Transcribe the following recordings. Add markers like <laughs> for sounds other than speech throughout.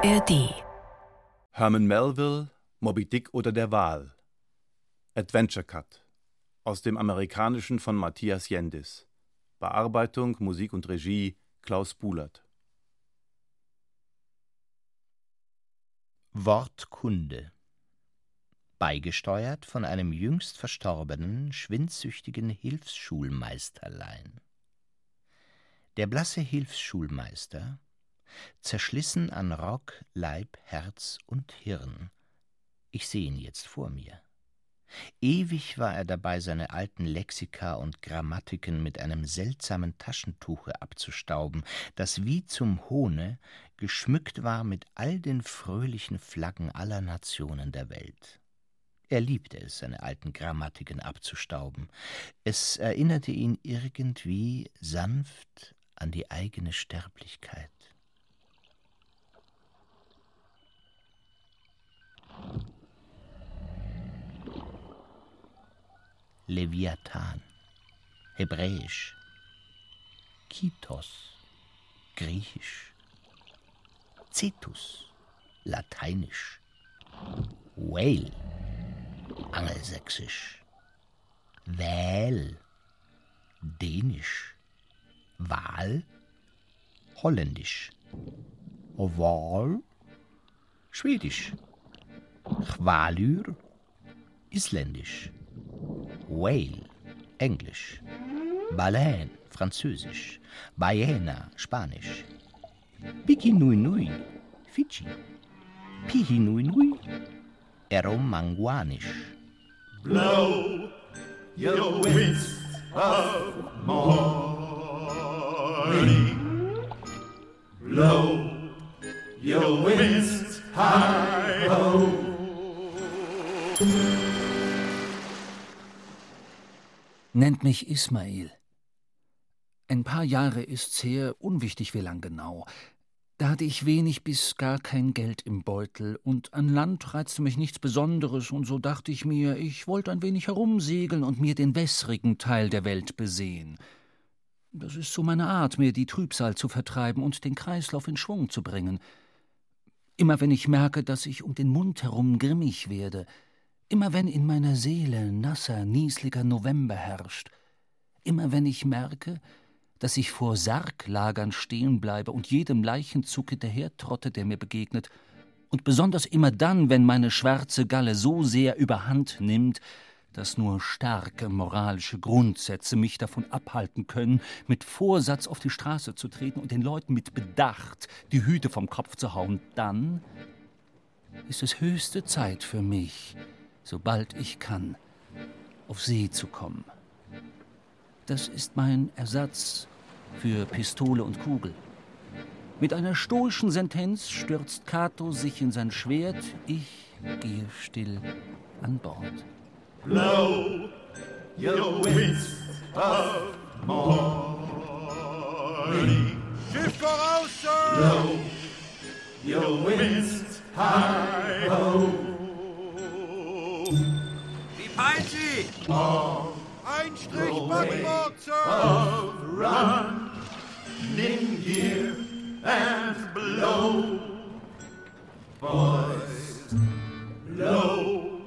ARD Herman Melville, Moby Dick oder der Wal. Adventure Cut. Aus dem Amerikanischen von Matthias Jendis. Bearbeitung, Musik und Regie Klaus Bulert. Wortkunde. Beigesteuert von einem jüngst verstorbenen, schwindsüchtigen Hilfsschulmeisterlein. Der blasse Hilfsschulmeister, zerschlissen an Rock, Leib, Herz und Hirn. Ich sehe ihn jetzt vor mir. Ewig war er dabei, seine alten Lexika und Grammatiken mit einem seltsamen Taschentuche abzustauben, das wie zum Hohne geschmückt war mit all den fröhlichen Flaggen aller Nationen der Welt. Er liebte es, seine alten Grammatiken abzustauben. Es erinnerte ihn irgendwie sanft an die eigene Sterblichkeit. Leviathan, Hebräisch, Kitos, Griechisch, Cetus, Lateinisch, Whale, Angelsächsisch, Wähl, Dänisch, Wahl, Holländisch, Oval, Schwedisch, Chwalür, Isländisch, Whale, Englisch, Baleine, Französisch, Ballena, Spanisch, Piki Fidschi, Pihi Nui Eromanguanisch. Blow your winds of morning. Blow your winds high ho. Nennt mich Ismail. Ein paar Jahre ist's her, unwichtig wie lang genau. Da hatte ich wenig bis gar kein Geld im Beutel, und an Land reizte mich nichts Besonderes, und so dachte ich mir, ich wollte ein wenig herumsegeln und mir den wässrigen Teil der Welt besehen. Das ist so meine Art, mir die Trübsal zu vertreiben und den Kreislauf in Schwung zu bringen. Immer wenn ich merke, dass ich um den Mund herum grimmig werde, immer wenn in meiner Seele nasser, niesliger November herrscht, immer wenn ich merke, dass ich vor Sarglagern stehen bleibe und jedem Leichenzug hinterhertrotte, der mir begegnet, und besonders immer dann, wenn meine schwarze Galle so sehr überhand nimmt, dass nur starke moralische Grundsätze mich davon abhalten können, mit Vorsatz auf die Straße zu treten und den Leuten mit Bedacht die Hüte vom Kopf zu hauen, dann ist es höchste Zeit für mich, sobald ich kann, auf See zu kommen. Das ist mein Ersatz für Pistole und Kugel. Mit einer stoischen Sentenz stürzt Cato sich in sein Schwert, ich gehe still an Bord. Blow your winds of morning. Schiff voraus, Sir! Blow your winds high ho. Die Peitsche! Oh, ein Strich Backbord, Sir! of running gear and blow, boys, blow.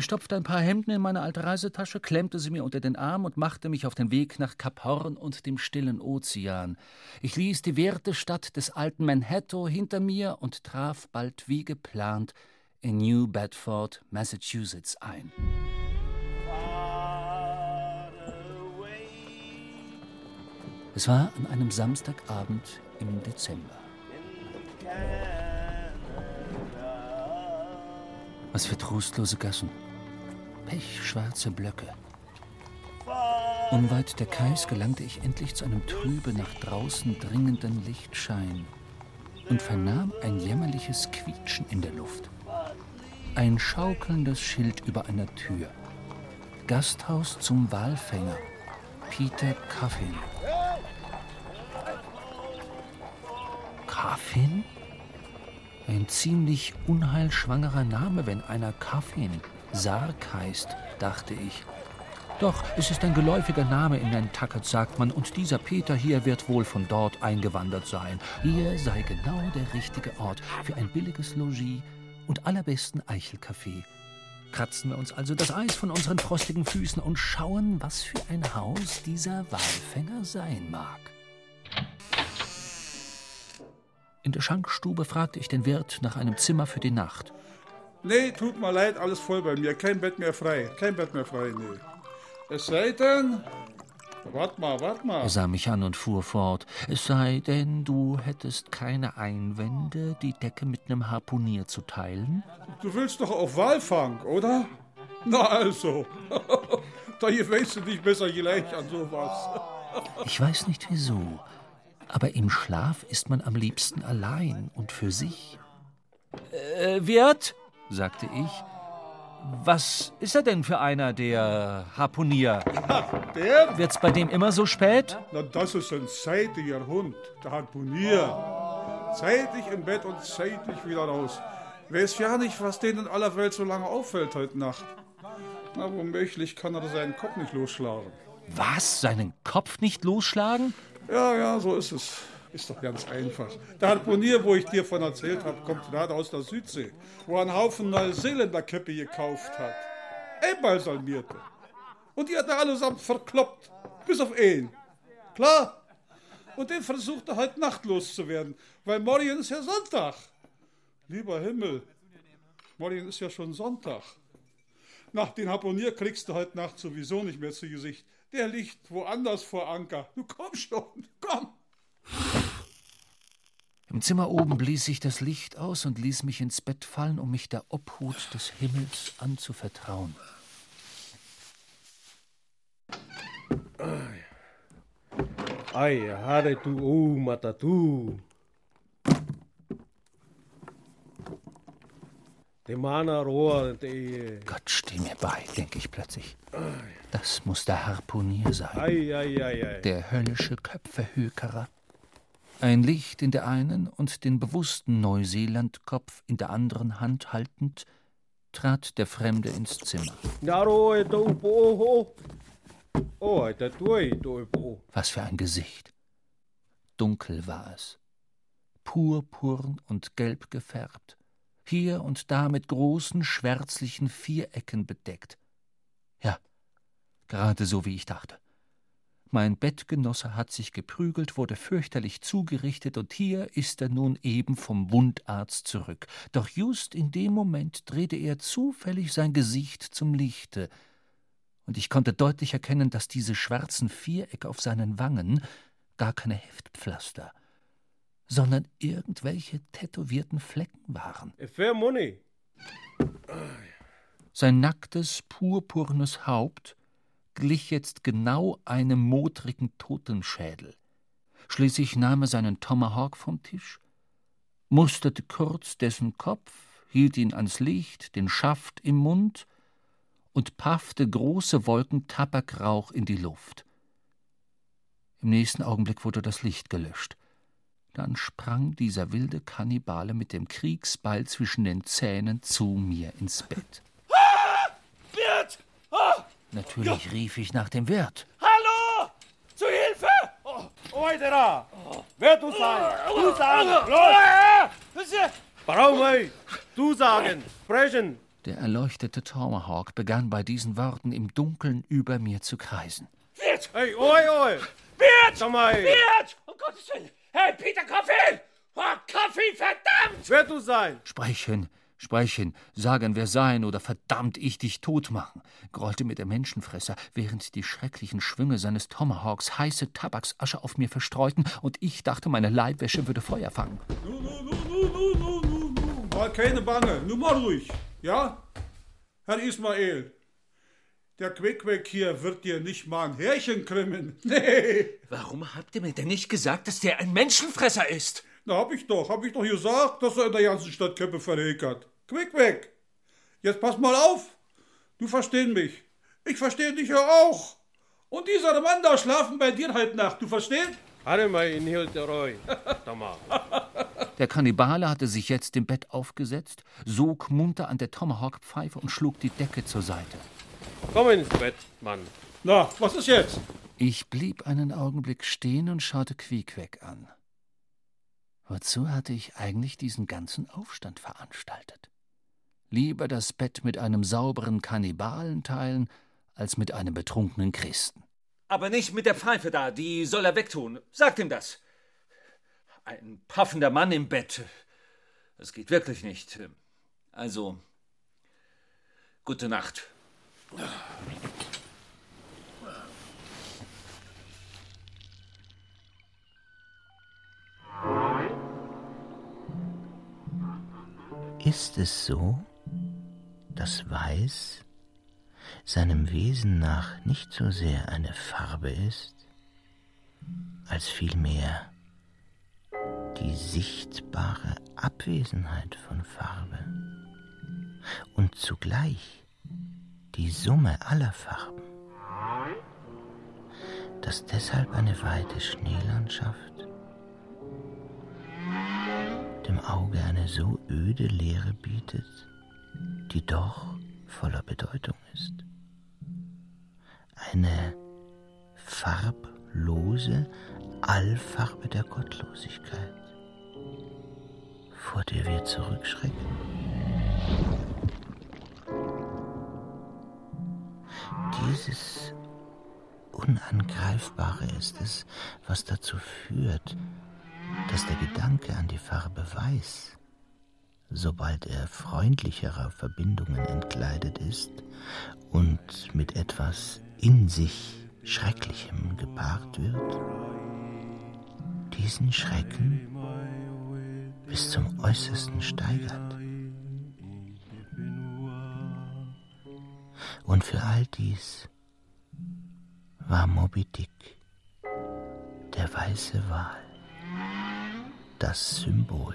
Ich stopfte ein paar Hemden in meine alte Reisetasche, klemmte sie mir unter den Arm und machte mich auf den Weg nach Kap Horn und dem stillen Ozean. Ich ließ die werte Stadt des alten Manhattan hinter mir und traf bald wie geplant in New Bedford, Massachusetts ein. Es war an einem Samstagabend im Dezember. Was für trostlose Gassen. Pechschwarze Blöcke. Unweit der Kais gelangte ich endlich zu einem trübe nach draußen dringenden Lichtschein und vernahm ein jämmerliches Quietschen in der Luft. Ein schaukelndes Schild über einer Tür. Gasthaus zum Walfänger. Peter Coffin. Coffin? Ein ziemlich unheilschwangerer Name, wenn einer Coffin Sarg heißt, dachte ich. Doch, es ist ein geläufiger Name in Nantucket, sagt man, und dieser Peter hier wird wohl von dort eingewandert sein. Hier sei genau der richtige Ort für ein billiges Logis und allerbesten Eichelkaffee. Kratzen wir uns also das Eis von unseren frostigen Füßen und schauen, was für ein Haus dieser Walfänger sein mag. In der Schankstube fragte ich den Wirt nach einem Zimmer für die Nacht. Nee, tut mir leid, alles voll bei mir. Kein Bett mehr frei. Kein Bett mehr frei, nee. Es sei denn. Wart mal, wart mal. Er sah mich an und fuhr fort. Es sei denn, du hättest keine Einwände, die Decke mit einem Harpunier zu teilen? Du willst doch auf Walfang, oder? Na also. <laughs> da gewöhnst du dich besser gleich an sowas. <laughs> Ich weiß nicht wieso, aber im Schlaf ist man am liebsten allein und für sich. Äh, Wirt, sagte ich, was ist er denn für einer, der Harpunier? Der? Wird's bei dem immer so spät? Na, das ist ein zeitiger Hund, der Harpunier. Zeitig im Bett und zeitig wieder raus. Weiß ja nicht, was den in aller Welt so lange auffällt heute Nacht. Na, womöglich kann er seinen Kopf nicht losschlagen. Was? Seinen Kopf nicht losschlagen? Ja, ja, so ist es. Ist doch ganz einfach. Der Harpunier, wo ich dir von erzählt habe, kommt gerade aus der Südsee, wo er einen Haufen Neuseeländer-Köpfe gekauft hat. Einbalsamierte. Und die hat er allesamt verkloppt. Bis auf einen. Klar? Und den versucht er heute Nacht loszuwerden, weil morgen ist ja Sonntag. Lieber Himmel, morgen ist ja schon Sonntag. Nach den Harpunier kriegst du heute Nacht sowieso nicht mehr zu Gesicht. Der liegt woanders vor Anker. Du komm schon, komm. Im Zimmer oben blies ich das Licht aus und ließ mich ins Bett fallen, um mich der Obhut des Himmels anzuvertrauen. Ai, hare tu u matatu. De mana roa de. Gott, steh mir bei, denke ich plötzlich. Das muss der Harpunier sein. Ai, ai, ai, ai. Der höllische Köpfehökerer. Ein Licht in der einen und den bewussten Neuseelandkopf in der anderen Hand haltend, trat der Fremde ins Zimmer. Was für ein Gesicht. Dunkel war es. Purpurn und gelb gefärbt. Hier und da mit großen schwärzlichen Vierecken bedeckt. Ja, gerade so wie ich dachte. Mein Bettgenosse hat sich geprügelt, wurde fürchterlich zugerichtet, und hier ist er nun eben vom Wundarzt zurück. Doch just in dem Moment drehte er zufällig sein Gesicht zum Lichte, und ich konnte deutlich erkennen, dass diese schwarzen Vierecke auf seinen Wangen gar keine Heftpflaster, sondern irgendwelche tätowierten Flecken waren. Fair money. Sein nacktes, purpurnes Haupt glich jetzt genau einem modrigen Totenschädel. Schließlich nahm er seinen Tomahawk vom Tisch, musterte kurz dessen Kopf, hielt ihn ans Licht, den Schaft im Mund und paffte große Wolken Tabakrauch in die Luft. Im nächsten Augenblick wurde das Licht gelöscht. Dann sprang dieser wilde Kannibale mit dem Kriegsbeil zwischen den Zähnen zu mir ins Bett. Oh, Natürlich rief ich nach dem Wirt. hallo! Zu Hilfe! Oi, da. Wer du sein? Du sagen. Los. Warum, ey? Du sagen. Sprechen. Der erleuchtete Tomahawk begann bei diesen Worten im Dunkeln über mir zu kreisen. Wirt! Hey, oi, oi. Wirt! Wirt! Um Gottes Willen! Hey, Peter, Kaffee! Oh, Kaffee, verdammt! Wer du sein? Sprechen, sprechen, sagen wir sein oder verdammt ich dich tot machen, grollte mir der Menschenfresser, während die schrecklichen Schwünge seines Tomahawks heiße Tabaksasche auf mir verstreuten und ich dachte, meine Leibwäsche würde Feuer fangen. Nu, nu, nu, nu, nu, nu, nu, nu. Mal keine Bange, nur mal ruhig, ja? Herr Ismael, der Quickweg hier wird dir nicht mal ein Härchen krümmen. <laughs> Nee, Warum habt ihr mir denn nicht gesagt, dass der ein Menschenfresser ist? na hab ich doch, hab ich doch gesagt, dass er in der ganzen Stadt Köpfe verhekert. Quickweg, jetzt pass mal auf, du verstehst mich. Ich verstehe dich ja auch. Und dieser Mann da schlafen bei dir halt Nacht, du verstehst? <laughs> Der Kannibale hatte sich jetzt im Bett aufgesetzt, sog munter an der Tomahawk-Pfeife und schlug die Decke zur Seite. Komm ins Bett, Mann. Na, was ist jetzt? Ich blieb einen Augenblick stehen und schaute Quiekweg an. Wozu hatte ich eigentlich diesen ganzen Aufstand veranstaltet? Lieber das Bett mit einem sauberen Kannibalen teilen, als mit einem betrunkenen Christen. Aber nicht mit der Pfeife da, die soll er wegtun. Sagt ihm das. Ein paffender Mann im Bett. Das geht wirklich nicht. Also, gute Nacht. Ist es so, dass Weiß seinem Wesen nach nicht so sehr eine Farbe ist, als vielmehr die sichtbare Abwesenheit von Farbe und zugleich die Summe aller Farben, dass deshalb eine weite Schneelandschaft dem Auge eine so öde Leere bietet, die doch voller Bedeutung ist. Eine farblose Allfarbe der Gottlosigkeit, vor der wir zurückschrecken. Dieses Unangreifbare ist es, was dazu führt, dass der Gedanke an die Farbe Weiß, sobald er freundlicherer Verbindungen entkleidet ist und mit etwas in sich Schrecklichem gepaart wird, diesen Schrecken bis zum Äußersten steigert. Und für all dies war Moby Dick der weiße Wal das Symbol.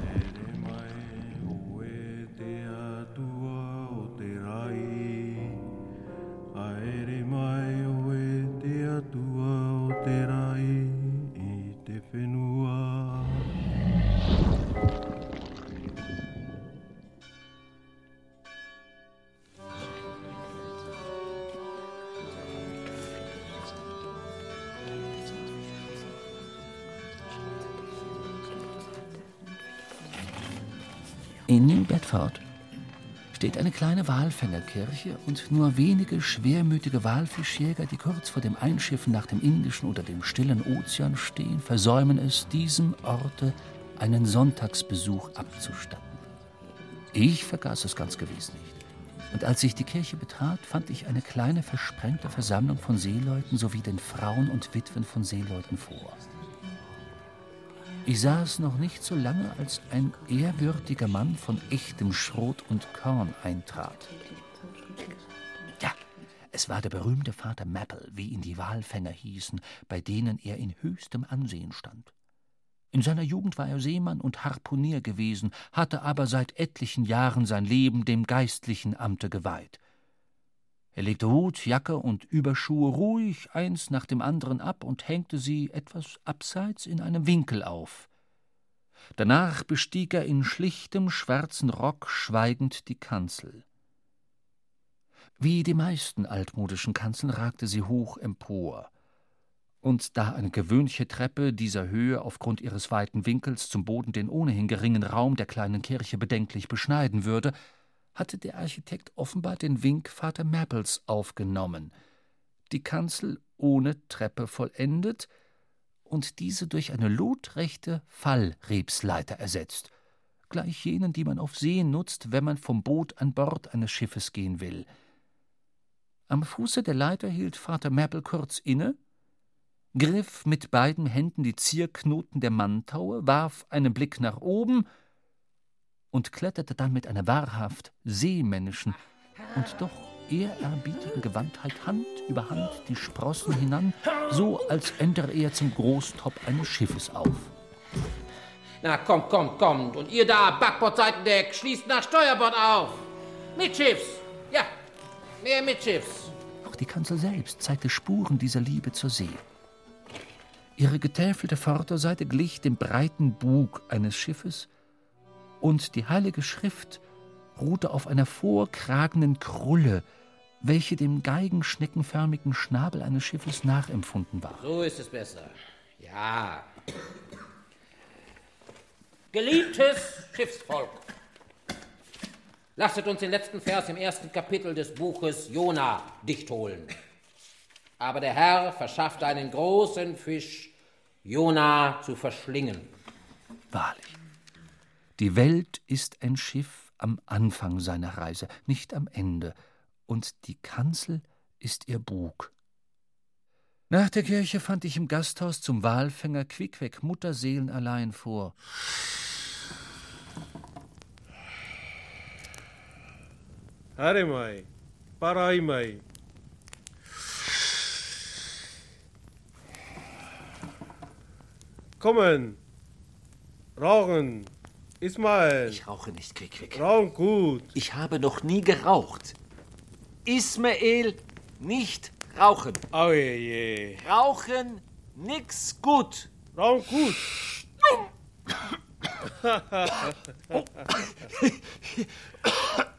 Bedford steht eine kleine Walfängerkirche und nur wenige schwermütige Walfischjäger, die kurz vor dem Einschiffen nach dem Indischen oder dem stillen Ozean stehen, versäumen es, diesem Orte einen Sonntagsbesuch abzustatten. Ich vergaß es ganz gewiss nicht. Und als ich die Kirche betrat, fand ich eine kleine versprengte Versammlung von Seeleuten sowie den Frauen und Witwen von Seeleuten vor. Ich saß noch nicht so lange, als ein ehrwürdiger Mann von echtem Schrot und Korn eintrat. Ja, es war der berühmte Vater Maple, wie ihn die Walfänger hießen, bei denen er in höchstem Ansehen stand. In seiner Jugend war er Seemann und Harpunier gewesen, hatte aber seit etlichen Jahren sein Leben dem geistlichen Amte geweiht. Er legte Hut, Jacke und Überschuhe ruhig eins nach dem anderen ab und hängte sie etwas abseits in einem Winkel auf. Danach bestieg er in schlichtem schwarzen Rock schweigend die Kanzel. Wie die meisten altmodischen Kanzeln ragte sie hoch empor, und da eine gewöhnliche Treppe dieser Höhe aufgrund ihres weiten Winkels zum Boden den ohnehin geringen Raum der kleinen Kirche bedenklich beschneiden würde, hatte der Architekt offenbar den Wink Vater Maples aufgenommen, die Kanzel ohne Treppe vollendet und diese durch eine lotrechte Fallrebsleiter ersetzt, gleich jenen, die man auf See nutzt, wenn man vom Boot an Bord eines Schiffes gehen will. Am Fuße der Leiter hielt Vater Maple kurz inne, griff mit beiden Händen die Zierknoten der Mantaue, warf einen Blick nach oben – und kletterte dann mit einer wahrhaft seemännischen und doch ehrerbietigen Gewandtheit Hand über Hand die Sprossen hinan, so als ändere er zum Großtop eines Schiffes auf. Na, kommt, kommt, kommt. Und ihr da, Backbordseitendeck, schließt nach Steuerbord auf. Mitschiffs. Ja, mehr mitschiffs. Auch die Kanzel selbst zeigte Spuren dieser Liebe zur See. Ihre getäfelte Vorderseite glich dem breiten Bug eines Schiffes, und die Heilige Schrift ruhte auf einer vorkragenden Krulle, welche dem geigenschneckenförmigen Schnabel eines Schiffes nachempfunden war. So ist es besser. Ja. Geliebtes Schiffsvolk, lasset uns den letzten Vers im ersten Kapitel des Buches Jona dicht holen. Aber der Herr verschafft einen großen Fisch, Jona zu verschlingen. Wahrlich, die Welt ist ein Schiff am Anfang seiner Reise, nicht am Ende, und die Kanzel ist ihr Bug. Nach der Kirche fand ich im Gasthaus zum Walfänger Quickweg Mutterseelen allein vor. Harimai, Paraimai. Kommen, rauchen, Ismail. Ich rauche nicht, Quick-Quick. Rauchen gut. Ich habe noch nie geraucht. Ismael, nicht rauchen. Oh je, je. Rauchen, nix gut. Rauchen gut.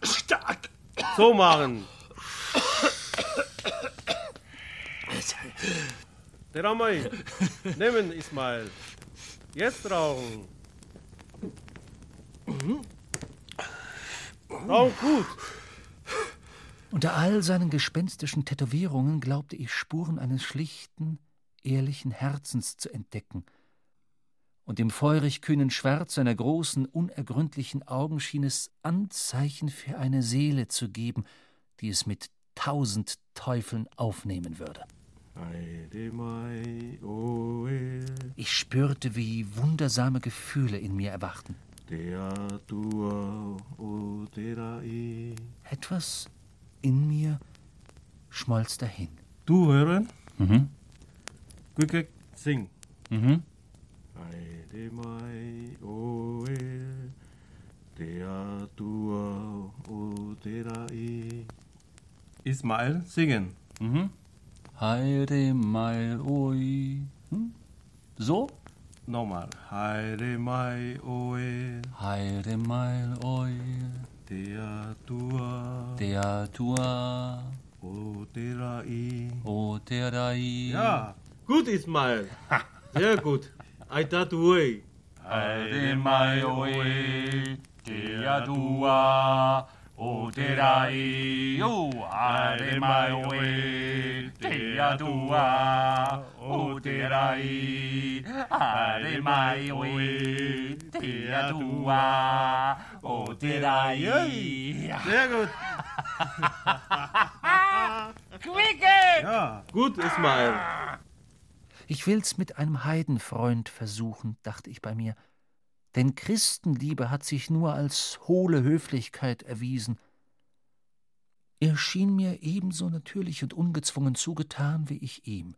Stark. So machen. Der Ramai. Nehmen, Ismail. Jetzt rauchen. Rauchen gut. Unter all seinen gespenstischen Tätowierungen glaubte ich Spuren eines schlichten, ehrlichen Herzens zu entdecken. Und im feurig kühnen Schwarz seiner großen, unergründlichen Augen schien es Anzeichen für eine Seele zu geben, die es mit tausend Teufeln aufnehmen würde. Ich spürte, wie wundersame Gefühle in mir erwachten. Etwas in mir schmolz dahin. Du hören? Mhm. Quick, sing. Mhm. Ismail, singen. Mhm. Heide Meil Oi. Hm? So? Nochmal. Heide Mai Oe. Heide Meil Oi. Der Tua. Der Tua. O Terai. O Terai. Ja, gut Ismail. <laughs> Sehr gut. Aita Tuei. Heide Mai Oe. Der Tua. O Terai. O Heide Mai Oe. Der Tua. O Terai. Heide Mai Oe. Der Tua. O Terai. Sehr gut. <laughs> Quicke! Ja, gut Ismail. Ich will's mit einem Heidenfreund versuchen, dachte ich bei mir. Denn Christenliebe hat sich nur als hohle Höflichkeit erwiesen. Er schien mir ebenso natürlich und ungezwungen zugetan wie ich ihm.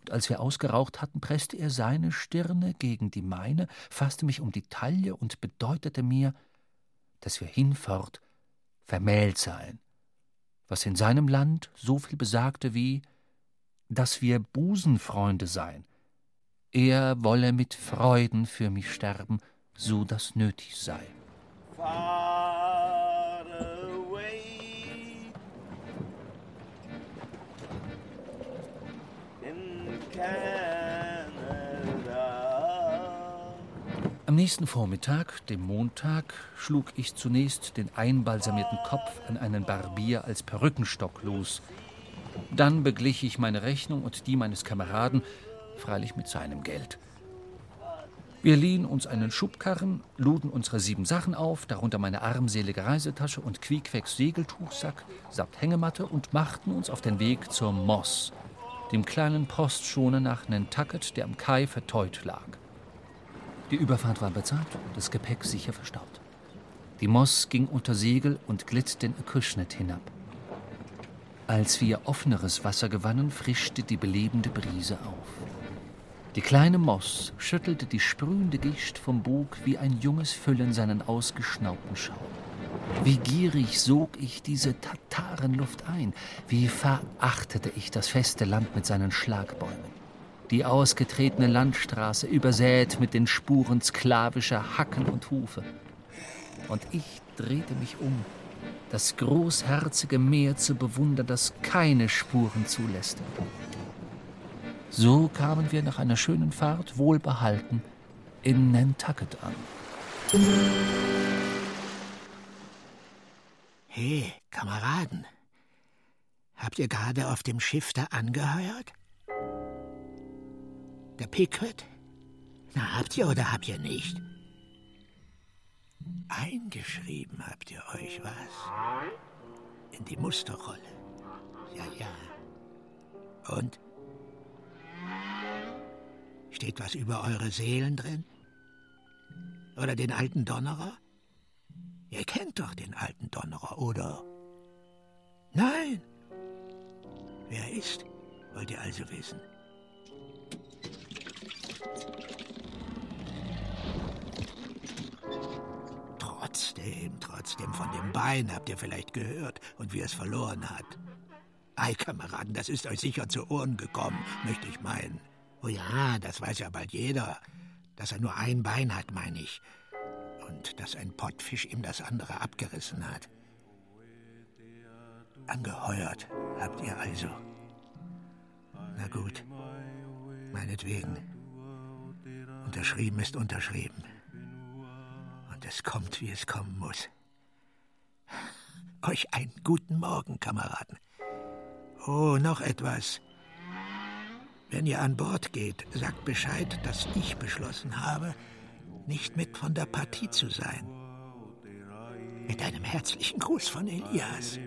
Und als wir ausgeraucht hatten, presste er seine Stirne gegen die meine, fasste mich um die Taille und bedeutete mir, dass wir hinfort vermählt seien, was in seinem Land so viel besagte wie, dass wir Busenfreunde seien. Er wolle mit Freuden für mich sterben, so das nötig sei. Far away in Canada. Am nächsten Vormittag, dem Montag, schlug ich zunächst den einbalsamierten Kopf an einen Barbier als Perückenstock los. Dann beglich ich meine Rechnung und die meines Kameraden, freilich mit seinem Geld. Wir liehen uns einen Schubkarren, luden unsere sieben Sachen auf, darunter meine armselige Reisetasche und Quiekwecks Segeltuchsack samt Hängematte und machten uns auf den Weg zur Moss, dem kleinen Postschoner nach Nantucket, der am Kai verteut lag. Die Überfahrt war bezahlt und das Gepäck sicher verstaut. Die Moss ging unter Segel und glitt den Acushnet hinab. Als wir offeneres Wasser gewannen, frischte die belebende Brise auf. Die kleine Moss schüttelte die sprühende Gischt vom Bug wie ein junges Füllen seinen ausgeschnaubten Schaum. Wie gierig sog ich diese Tatarenluft ein, wie verachtete ich das feste Land mit seinen Schlagbäumen. Die ausgetretene Landstraße übersät mit den Spuren sklavischer Hacken und Hufe. Und ich drehte mich um, das großherzige Meer zu bewundern, das keine Spuren zulässt. So kamen wir nach einer schönen Fahrt wohlbehalten in Nantucket an. Hey, Kameraden, habt ihr gerade auf dem Schiff da angeheuert? Der Pickett? Na, habt ihr oder habt ihr nicht? Eingeschrieben habt ihr euch was? In die Musterrolle. Ja, ja. Und? Steht was über eure Seelen drin? Oder den alten Donnerer? Ihr kennt doch den alten Donnerer, oder? Nein. Wer ist? Wollt ihr also wissen? Trotzdem, trotzdem, von dem Bein habt ihr vielleicht gehört und wie es verloren hat. Ei, Kameraden, das ist euch sicher zu Ohren gekommen, möchte ich meinen. Oh ja, das weiß ja bald jeder. Dass er nur ein Bein hat, meine ich. Und dass ein Pottfisch ihm das andere abgerissen hat. Angeheuert habt ihr also. Na gut, meinetwegen. Unterschrieben ist unterschrieben. Und es kommt, wie es kommen muss. Euch einen guten Morgen, Kameraden. Oh, noch etwas. Wenn ihr an Bord geht, sagt Bescheid, dass ich beschlossen habe, nicht mit von der Partie zu sein. Mit einem herzlichen Gruß von Elias.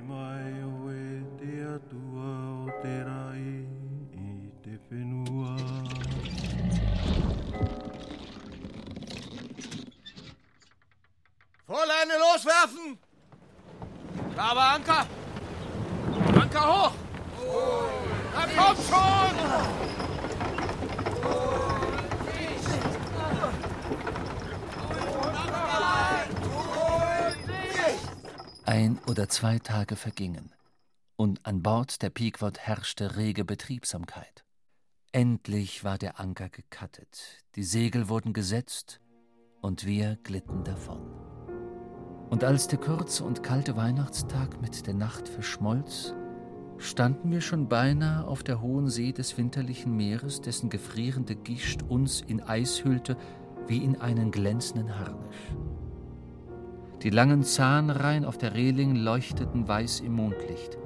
Vorleine loswerfen! Da aber Anker! Anker hoch! Na kommt schon! Ein oder zwei Tage vergingen, und an Bord der Pequod herrschte rege Betriebsamkeit. Endlich war der Anker gekattet, die Segel wurden gesetzt, und wir glitten davon. Und als der kurze und kalte Weihnachtstag mit der Nacht verschmolz, standen wir schon beinahe auf der hohen See des winterlichen Meeres, dessen gefrierende Gischt uns in Eis hüllte wie in einen glänzenden Harnisch. Die langen Zahnreihen auf der Reling leuchteten weiß im Mondlicht.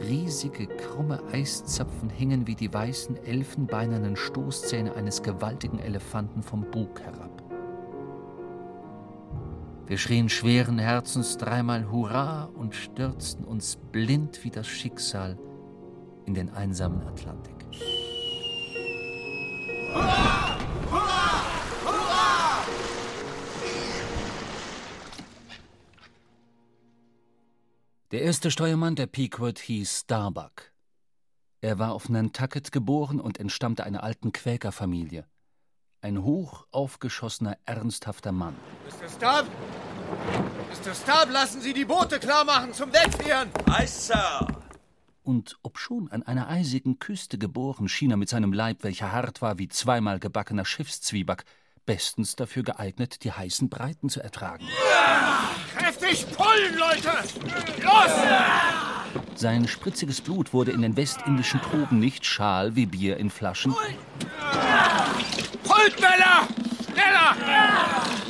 Riesige, krumme Eiszapfen hingen wie die weißen, elfenbeinernen Stoßzähne eines gewaltigen Elefanten vom Bug herab. Wir schrien schweren Herzens dreimal Hurra und stürzten uns blind wie das Schicksal in den einsamen Atlantik. Der erste Steuermann der Pequod hieß Starbuck. Er war auf Nantucket geboren und entstammte einer alten Quäkerfamilie. Ein hoch aufgeschossener, ernsthafter Mann. Mr. Stubb! Mr. Stubb, lassen Sie die Boote klar machen zum Wegfahren! Eis, Sir! Und obschon an einer eisigen Küste geboren, schien er mit seinem Leib, welcher hart war wie zweimal gebackener Schiffszwieback, bestens dafür geeignet, die heißen Breiten zu ertragen. Kräftig pullen, Leute! Los! Sein spritziges Blut wurde in den westindischen Tropen nicht schal wie Bier in Flaschen, Pult, Männer! Schneller!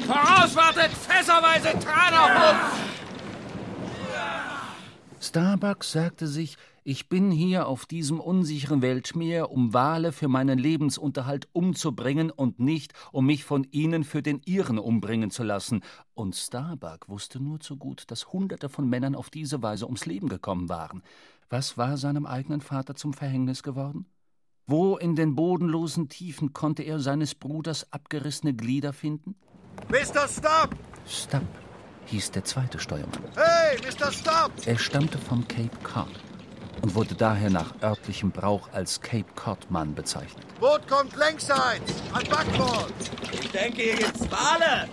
Vorauswartet, fässerweise Tran auf uns! Starbuck sagte sich, ich bin hier auf diesem unsicheren Weltmeer, um Wale für meinen Lebensunterhalt umzubringen und nicht, um mich von ihnen für den ihren umbringen zu lassen. Und Starbuck wusste nur zu gut, dass Hunderte von Männern auf diese Weise ums Leben gekommen waren. Was war seinem eigenen Vater zum Verhängnis geworden? Wo in den bodenlosen Tiefen konnte er seines Bruders abgerissene Glieder finden? Mr. Stubb! Stubb hieß der zweite Steuermann. Hey, Mr. Stubb! Er stammte vom Cape Cod und wurde daher nach örtlichem Brauch als Cape Cod-Mann bezeichnet. Boot kommt längsseits, an Backbord! Ich denke, hier gibt's Wale.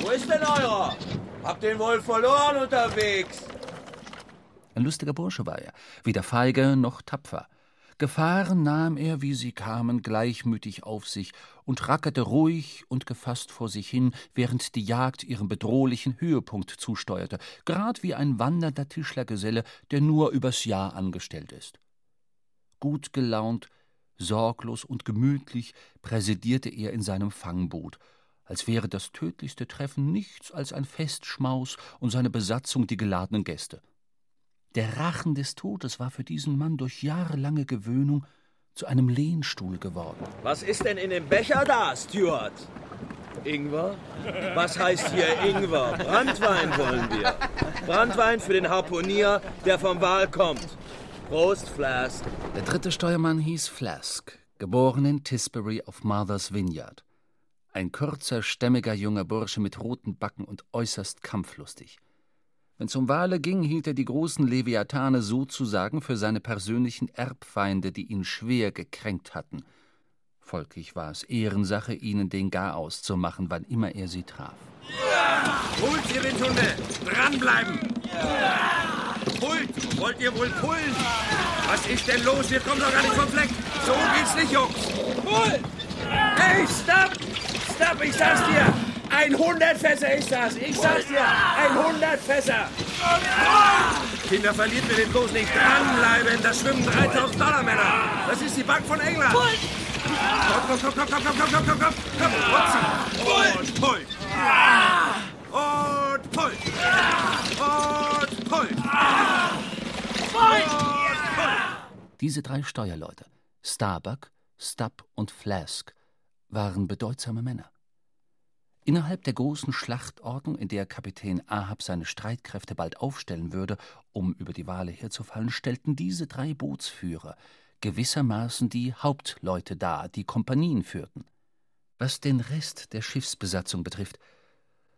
Wo ist denn eurer? Habt den wohl verloren unterwegs? Ein lustiger Bursche war er, weder feige noch tapfer. Gefahren nahm er, wie sie kamen, gleichmütig auf sich und rackerte ruhig und gefasst vor sich hin, während die Jagd ihrem bedrohlichen Höhepunkt zusteuerte, grad wie ein wandernder Tischlergeselle, der nur übers Jahr angestellt ist. Gut gelaunt, sorglos und gemütlich präsidierte er in seinem Fangboot, als wäre das tödlichste Treffen nichts als ein Festschmaus und seine Besatzung die geladenen Gäste. Der Rachen des Todes war für diesen Mann durch jahrelange Gewöhnung zu einem Lehnstuhl geworden. Was ist denn in dem Becher da, Stuart? Ingwer? Was heißt hier Ingwer? Brandwein wollen wir. Brandwein für den Harpunier, der vom Wal kommt. Prost, Flask. Der dritte Steuermann hieß Flask, geboren in Tisbury auf Martha's Vineyard. Ein kurzer, stämmiger junger Bursche mit roten Backen und äußerst kampflustig. Wenn zum Wale ging, hielt er die großen Leviathane sozusagen für seine persönlichen Erbfeinde, die ihn schwer gekränkt hatten. Folglich war es Ehrensache, ihnen den Garaus zu machen, wann immer er sie traf. Pult, ihr Windhunde! Dranbleiben! Pult! Wollt ihr wohl pullen? Was ist denn los? Wir kommen doch gar nicht vom Fleck! So geht's nicht, Jungs! Pult! Hey, stopp! Stopp, ich sag's dir! 100 Fässer ist das! Ich sag's dir! 100 Fässer! Kinder, verliert mir den bloß nicht! Dranbleiben! Da schwimmen 3000 Dollar Männer! Das ist die Bank von England! Komm, komm, komm, komm, komm, komm, komm, komm, komm, komm! Komm, und Pult! Und Pult! Und Pult! Diese drei Steuerleute, Starbuck, Stubb und Flask, waren bedeutsame Männer. Innerhalb der großen Schlachtordnung, in der Kapitän Ahab seine Streitkräfte bald aufstellen würde, um über die Wale herzufallen, stellten diese drei Bootsführer gewissermaßen die Hauptleute dar, die Kompanien führten. Was den Rest der Schiffsbesatzung betrifft,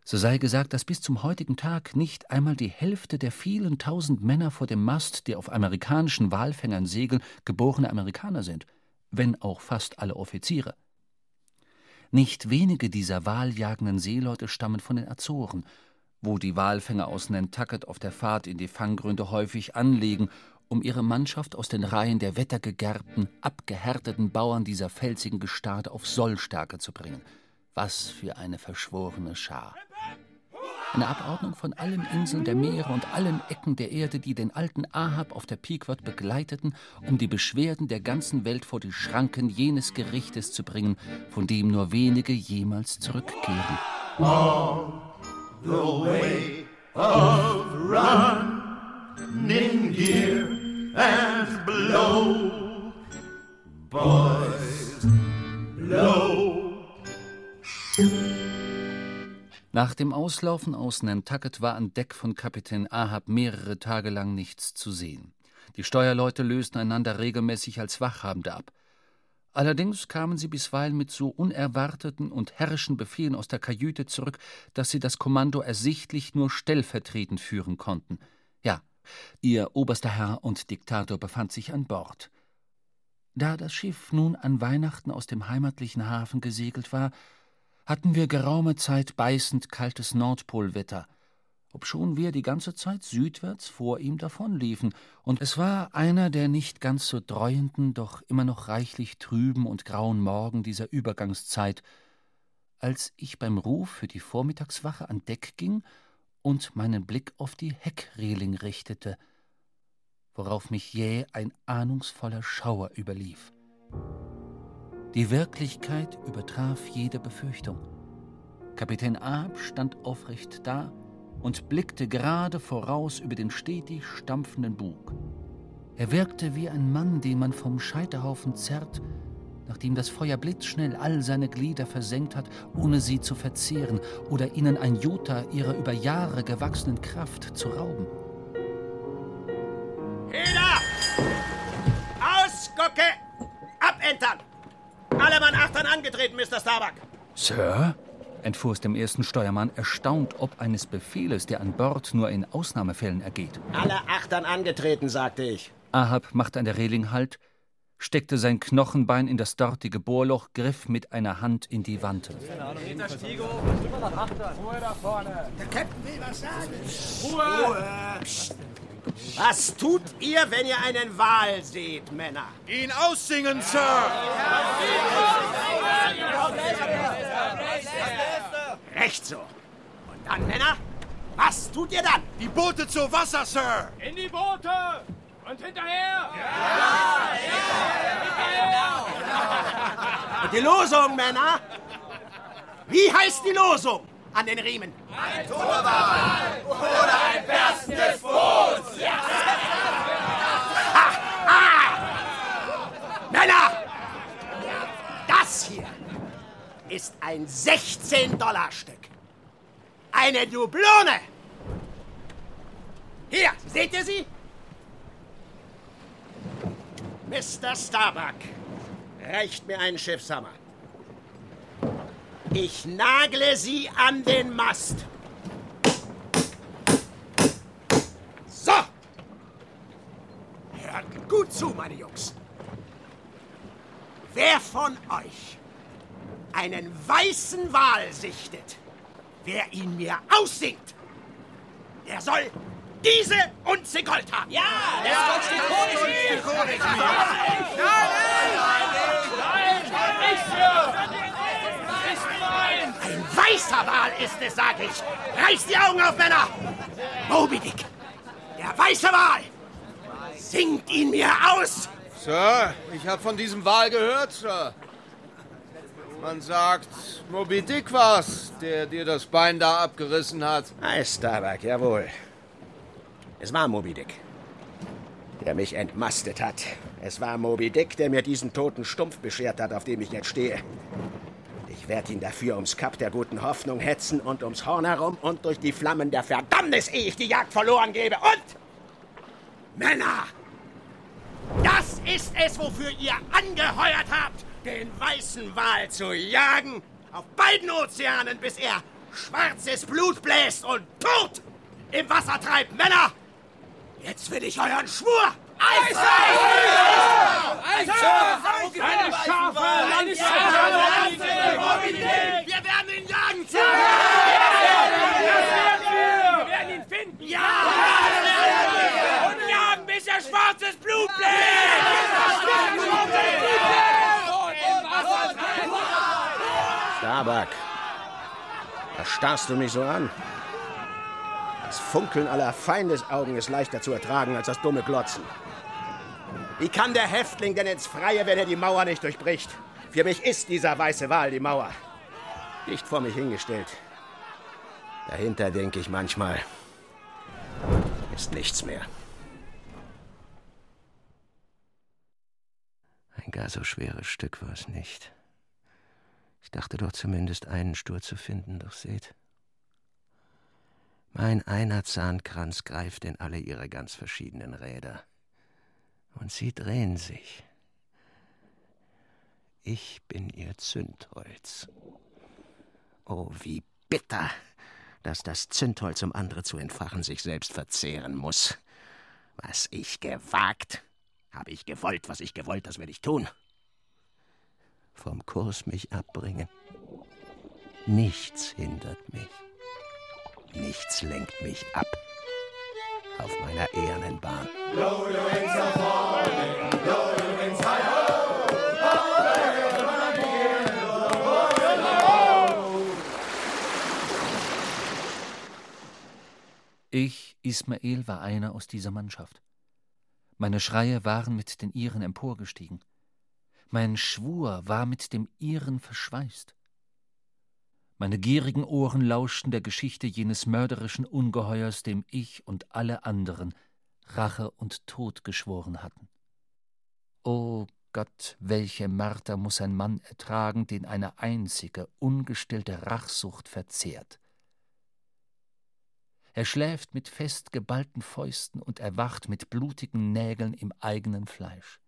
so sei gesagt, dass bis zum heutigen Tag nicht einmal die Hälfte der vielen tausend Männer vor dem Mast, die auf amerikanischen Walfängern segeln, geborene Amerikaner sind, wenn auch fast alle Offiziere. Nicht wenige dieser waljagenden Seeleute stammen von den Azoren, wo die Walfänger aus Nantucket auf der Fahrt in die Fanggründe häufig anlegen, um ihre Mannschaft aus den Reihen der wettergegerbten, abgehärteten Bauern dieser felsigen Gestade auf Sollstärke zu bringen. Was für eine verschworene Schar! Eine Abordnung von allen Inseln der Meere und allen Ecken der Erde, die den alten Ahab auf der Pequod begleiteten, um die Beschwerden der ganzen Welt vor die Schranken jenes Gerichtes zu bringen, von dem nur wenige jemals zurückkehren. On the way of running gear and blow, boys, blow. Nach dem Auslaufen aus Nantucket war an Deck von Kapitän Ahab mehrere Tage lang nichts zu sehen. Die Steuerleute lösten einander regelmäßig als Wachhabende ab. Allerdings kamen sie bisweilen mit so unerwarteten und herrischen Befehlen aus der Kajüte zurück, dass sie das Kommando ersichtlich nur stellvertretend führen konnten. Ja, ihr oberster Herr und Diktator befand sich an Bord. Da das Schiff nun an Weihnachten aus dem heimatlichen Hafen gesegelt war, hatten wir geraume Zeit beißend kaltes Nordpolwetter, obschon wir die ganze Zeit südwärts vor ihm davonliefen, und es war einer der nicht ganz so dreuenden, doch immer noch reichlich trüben und grauen Morgen dieser Übergangszeit, als ich beim Ruf für die Vormittagswache an Deck ging und meinen Blick auf die Heckreling richtete, worauf mich jäh ein ahnungsvoller Schauer überlief. Die Wirklichkeit übertraf jede Befürchtung. Kapitän Ahab stand aufrecht da und blickte gerade voraus über den stetig stampfenden Bug. Er wirkte wie ein Mann, den man vom Scheiterhaufen zerrt, nachdem das Feuer blitzschnell all seine Glieder versenkt hat, ohne sie zu verzehren oder ihnen ein Jota ihrer über Jahre gewachsenen Kraft zu rauben. Heda! Angetreten, Mr. Starbuck! Sir? entfuhr es dem ersten Steuermann, erstaunt ob eines Befehles, der an Bord nur in Ausnahmefällen ergeht. Alle achtern angetreten, sagte ich. Ahab machte an der Reling Halt, steckte sein Knochenbein in das dortige Bohrloch, griff mit einer Hand in die Wante. Ruhe. Der Captain will was sagen. Ruhe! Psst. Was tut ihr, wenn ihr einen Wal seht, Männer? Ihn aussingen, Sir! Recht so. Und dann, Männer, was tut ihr dann? Die Boote zu Wasser, Sir! In die Boote! Und hinterher! Und die Losung, Männer? Wie heißt die Losung an den Riemen? Ein Wal oder ein berstendes Boot! Ha, ah! Männer! Das hier ist ein 16-Dollar-Stück. Eine Dublone! Hier, seht ihr sie? Mr. Starbuck reicht mir einen Schiffshammer. Ich nagle sie an den Mast. So! Hört gut zu, meine Jungs. Wer von euch einen weißen Wal sichtet, wer ihn mir aussingt, der soll diese Unze Gold haben. Ja, das Gold steht vor mir. Ein weißer Wal ist es, sag ich. Reißt die Augen auf, Männer. Moby Dick, der weiße Wal. Singt ihn mir aus. Sir, ich habe von diesem Wal gehört, Sir. Man sagt, Moby Dick war's, der dir das Bein da abgerissen hat. Ei, Starbuck, jawohl. Es war Moby Dick, der mich entmastet hat. Es war Moby Dick, der mir diesen toten Stumpf beschert hat, auf dem ich jetzt stehe. Ich werde ihn dafür ums Kap der guten Hoffnung hetzen und ums Horn herum und durch die Flammen der Verdammnis, ehe ich die Jagd verloren gebe. Und, Männer, das ist es, wofür ihr angeheuert habt, den weißen Wal zu jagen, auf beiden Ozeanen, bis er schwarzes Blut bläst und tot im Wasser treibt. Männer, jetzt will ich euren Schwur. Eine scharfe Lanze! Wir werden ihn jagen! Wir werden ihn finden! Ja! Und jagen, bis er schwarzes Blut Starbuck, was starrst du mich so an? Das Funkeln aller Feindesaugen ist leichter zu ertragen als das dumme Glotzen. Wie kann der Häftling denn ins Freie, wenn er die Mauer nicht durchbricht? Für mich ist dieser weiße Wal die Mauer. Nicht vor mich hingestellt. Dahinter denke ich manchmal, ist nichts mehr. Ein gar so schweres Stück war es nicht. Ich dachte doch zumindest einen Stur zu finden, doch seht. Mein einer Zahnkranz greift in alle ihre ganz verschiedenen Räder. Und sie drehen sich. Ich bin ihr Zündholz. Oh, wie bitter, dass das Zündholz, um andere zu entfachen, sich selbst verzehren muss. Was ich gewagt, habe ich gewollt, was ich gewollt, das werde ich tun. Vom Kurs mich abbringen. Nichts hindert mich. Nichts lenkt mich ab auf meiner ehernen Bahn. Ich, Ismael, war einer aus dieser Mannschaft. Meine Schreie waren mit den ihren emporgestiegen. Mein Schwur war mit dem ihren verschweißt. Meine gierigen Ohren lauschten der Geschichte jenes mörderischen Ungeheuers, dem ich und alle anderen Rache und Tod geschworen hatten. O Gott, welche Marter muss ein Mann ertragen, den eine einzige, ungestillte Rachsucht verzehrt. Er schläft mit fest geballten Fäusten und erwacht mit blutigen Nägeln im eigenen Fleisch.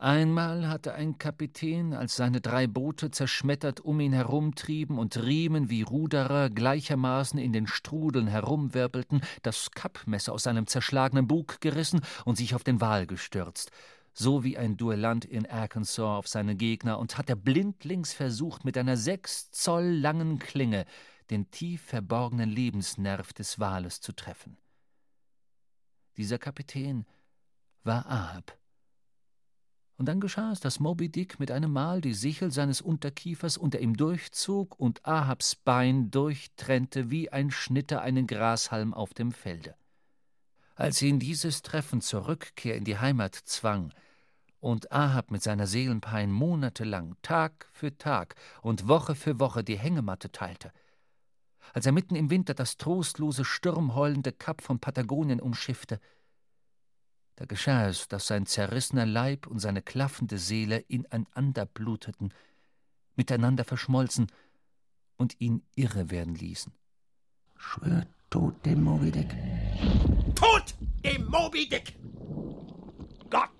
Einmal hatte ein Kapitän, als seine drei Boote zerschmettert um ihn herumtrieben und Riemen wie Ruderer gleichermaßen in den Strudeln herumwirbelten, das Kappmesser aus seinem zerschlagenen Bug gerissen und sich auf den Wal gestürzt, so wie ein Duellant in Arkansas auf seine Gegner, und hatte blindlings versucht, mit einer sechs Zoll langen Klinge den tief verborgenen Lebensnerv des Wales zu treffen. Dieser Kapitän war Ahab. Und dann geschah es, dass Moby Dick mit einem Mal die Sichel seines Unterkiefers unter ihm durchzog und Ahabs Bein durchtrennte wie ein Schnitter einen Grashalm auf dem Felde. Als ihn dieses Treffen zur Rückkehr in die Heimat zwang und Ahab mit seiner Seelenpein monatelang, Tag für Tag und Woche für Woche die Hängematte teilte, als er mitten im Winter das trostlose, sturmheulende Kap von Patagonien umschiffte, da geschah es, dass sein zerrissener Leib und seine klaffende Seele ineinander bluteten, miteinander verschmolzen und ihn irre werden ließen. Schwör Tod dem Moby Dick. Tod dem Moby Dick! Gott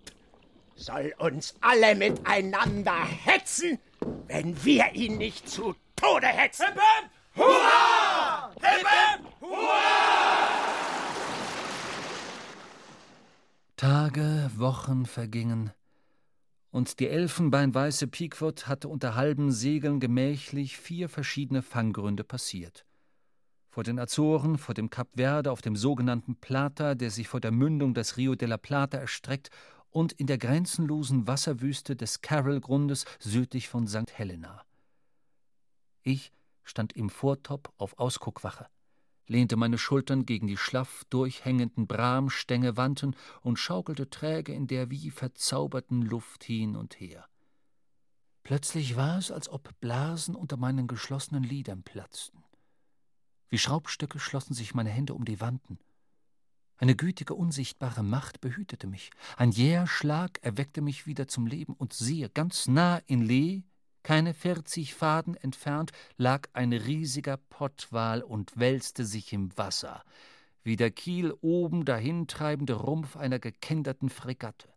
soll uns alle miteinander hetzen, wenn wir ihn nicht zu Tode hetzen! Hip, hip! Hurra! Hip, hip! Hurra! Tage, Wochen vergingen, und die elfenbeinweiße Pequod hatte unter halben Segeln gemächlich vier verschiedene Fanggründe passiert. Vor den Azoren, vor dem Kap Verde, auf dem sogenannten Plata, der sich vor der Mündung des Rio de la Plata erstreckt, und in der grenzenlosen Wasserwüste des Carroll-Grundes südlich von St. Helena. Ich stand im Vortop auf Ausguckwache lehnte meine Schultern gegen die schlaff durchhängenden Bramstängewanten und schaukelte träge in der wie verzauberten Luft hin und her. Plötzlich war es, als ob Blasen unter meinen geschlossenen Lidern platzten. Wie Schraubstücke schlossen sich meine Hände um die Wanten. Eine gütige, unsichtbare Macht behütete mich. Ein jäher Schlag erweckte mich wieder zum Leben, und siehe, ganz nah in Lee keine vierzig Faden entfernt lag ein riesiger Pottwal und wälzte sich im Wasser, wie der Kiel oben dahintreibende Rumpf einer gekenderten Fregatte.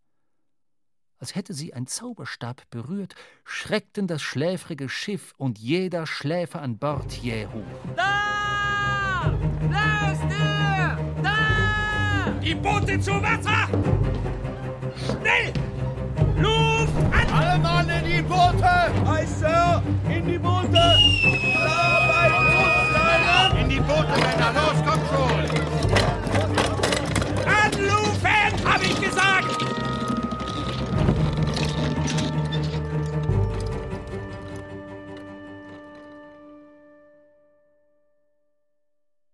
Als hätte sie ein Zauberstab berührt, schreckten das schläfrige Schiff und jeder Schläfer an Bord jäh hoch. Da! Da ist er! Da! Die Boote zu Wasser! Schnell! Hi, Sir! In die Boote! Da bei Bootsleinen! In die Boote, Männer! Los, kommt schon! Anlufen, hab ich gesagt!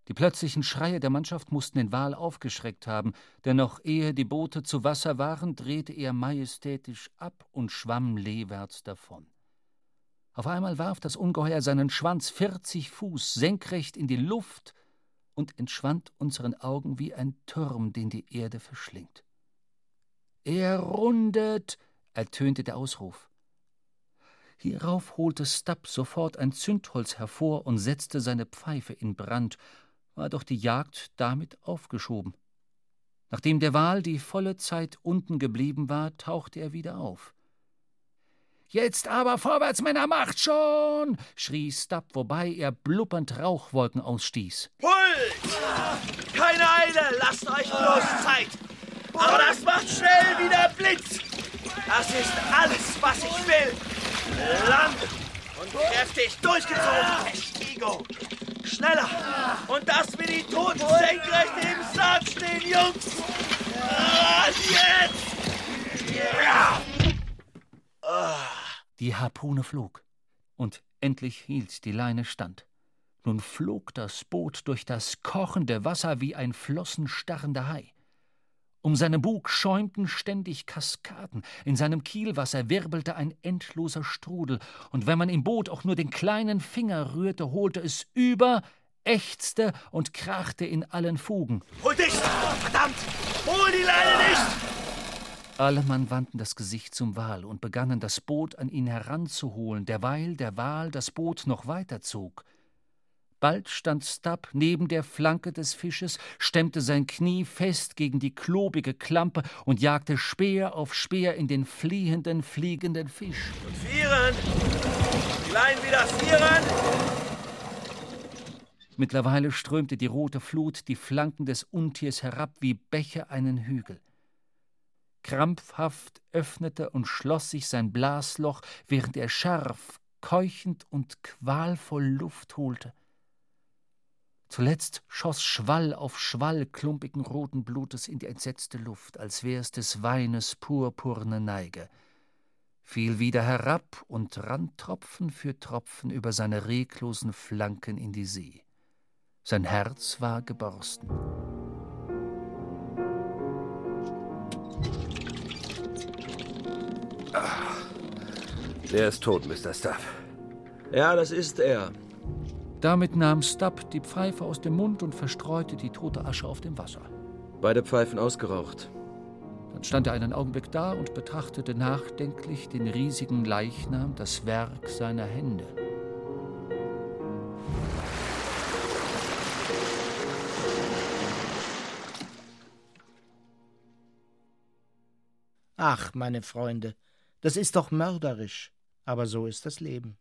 Die plötzlichen Schreie der Mannschaft mussten den Wal aufgeschreckt haben, denn noch ehe die Boote zu Wasser waren, drehte er majestätisch ab und schwamm leewärts davon. Auf einmal warf das Ungeheuer seinen Schwanz vierzig Fuß senkrecht in die Luft und entschwand unseren Augen wie ein Turm, den die Erde verschlingt. Er rundet, ertönte der Ausruf. Hierauf holte Stubb sofort ein Zündholz hervor und setzte seine Pfeife in Brand, war doch die Jagd damit aufgeschoben. Nachdem der Wal die volle Zeit unten geblieben war, tauchte er wieder auf. Jetzt aber vorwärts, Männer, macht schon! schrie Stubb, wobei er blubbernd Rauchwolken ausstieß. Pult! Keine Eile, lasst euch bloß Zeit! Aber das macht schnell wie der Blitz! Das ist alles, was ich will! Lang und kräftig durchgezogen, Festigo! Schneller! Und dass wir die Toten senkrecht im Sand stehen, Jungs! Ah, jetzt! Ja! Die Harpune flog, und endlich hielt die Leine stand. Nun flog das Boot durch das kochende Wasser wie ein flossenstarrender Hai. Um seinen Bug schäumten ständig Kaskaden, in seinem Kielwasser wirbelte ein endloser Strudel, und wenn man im Boot auch nur den kleinen Finger rührte, holte es über, ächzte und krachte in allen Fugen. Hol dich! Verdammt! Hol die Leine nicht! Alle Mann wandten das Gesicht zum Wal und begannen, das Boot an ihn heranzuholen, derweil der Wal das Boot noch weiter zog. Bald stand Stubb neben der Flanke des Fisches, stemmte sein Knie fest gegen die klobige Klampe und jagte Speer auf Speer in den fliehenden, fliegenden Fisch. Und vieren! Die Leinen wieder vieren! Mittlerweile strömte die rote Flut die Flanken des Untiers herab wie Bäche einen Hügel. Krampfhaft öffnete und schloss sich sein Blasloch, während er scharf, keuchend und qualvoll Luft holte. Zuletzt schoss Schwall auf Schwall klumpigen roten Blutes in die entsetzte Luft, als wär's des Weines purpurne Neige, fiel wieder herab und rann Tropfen für Tropfen über seine reglosen Flanken in die See. Sein Herz war geborsten. Der ist tot, Mr. Stuff. Ja, das ist er. Damit nahm Stubb die Pfeife aus dem Mund und verstreute die tote Asche auf dem Wasser. Beide Pfeifen ausgeraucht. Dann stand er einen Augenblick da und betrachtete nachdenklich den riesigen Leichnam, das Werk seiner Hände. Ach, meine Freunde, das ist doch mörderisch, aber so ist das Leben.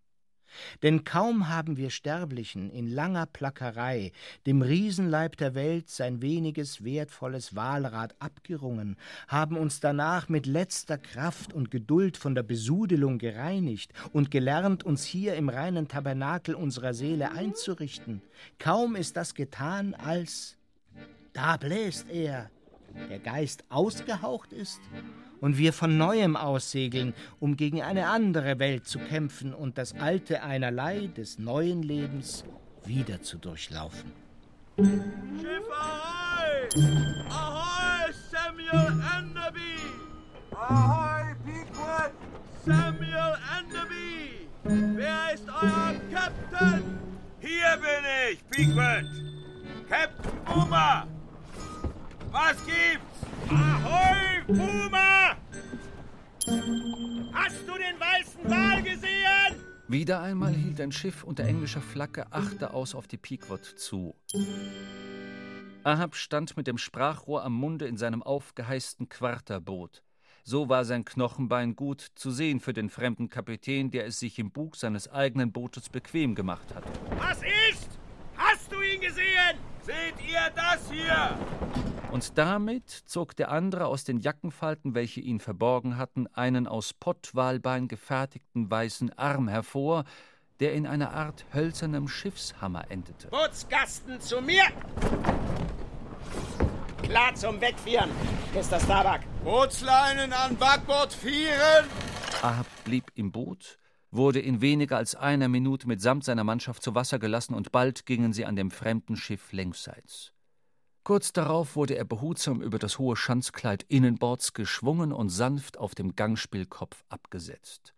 Denn kaum haben wir Sterblichen in langer Plackerei dem Riesenleib der Welt sein weniges wertvolles Wahlrad abgerungen, haben uns danach mit letzter Kraft und Geduld von der Besudelung gereinigt und gelernt, uns hier im reinen Tabernakel unserer Seele einzurichten. Kaum ist das getan, als da bläst er, der Geist ausgehaucht ist und wir von neuem aussegeln, um gegen eine andere Welt zu kämpfen und das alte Einerlei des neuen Lebens wieder zu durchlaufen. Schiff ahoi! Ahoi, Samuel Enderby! Ahoi, Pequod! Samuel Enderby! Wer ist euer Captain? Hier bin ich, Pequod! Captain Boomer! Was gibt's? Ahoi, Boomer! Hast du den weißen Wal gesehen? Wieder einmal hielt ein Schiff unter englischer Flagge Achte aus auf die Pequod zu. Ahab stand mit dem Sprachrohr am Munde in seinem aufgeheisten Quarterboot. So war sein Knochenbein gut zu sehen für den fremden Kapitän, der es sich im Bug seines eigenen Bootes bequem gemacht hatte. Was ist? Hast du ihn gesehen? Seht ihr das hier? Und damit zog der andere aus den Jackenfalten, welche ihn verborgen hatten, einen aus Pottwalbein gefertigten weißen Arm hervor, der in einer Art hölzernem Schiffshammer endete. Bootsgasten zu mir! Klar zum Wegführen, Mr. Starbuck. Bootsleinen an Backbord vieren! Ahab blieb im Boot, wurde in weniger als einer Minute mitsamt seiner Mannschaft zu Wasser gelassen und bald gingen sie an dem fremden Schiff längsseits. Kurz darauf wurde er behutsam über das hohe Schanzkleid innenbords geschwungen und sanft auf dem Gangspielkopf abgesetzt.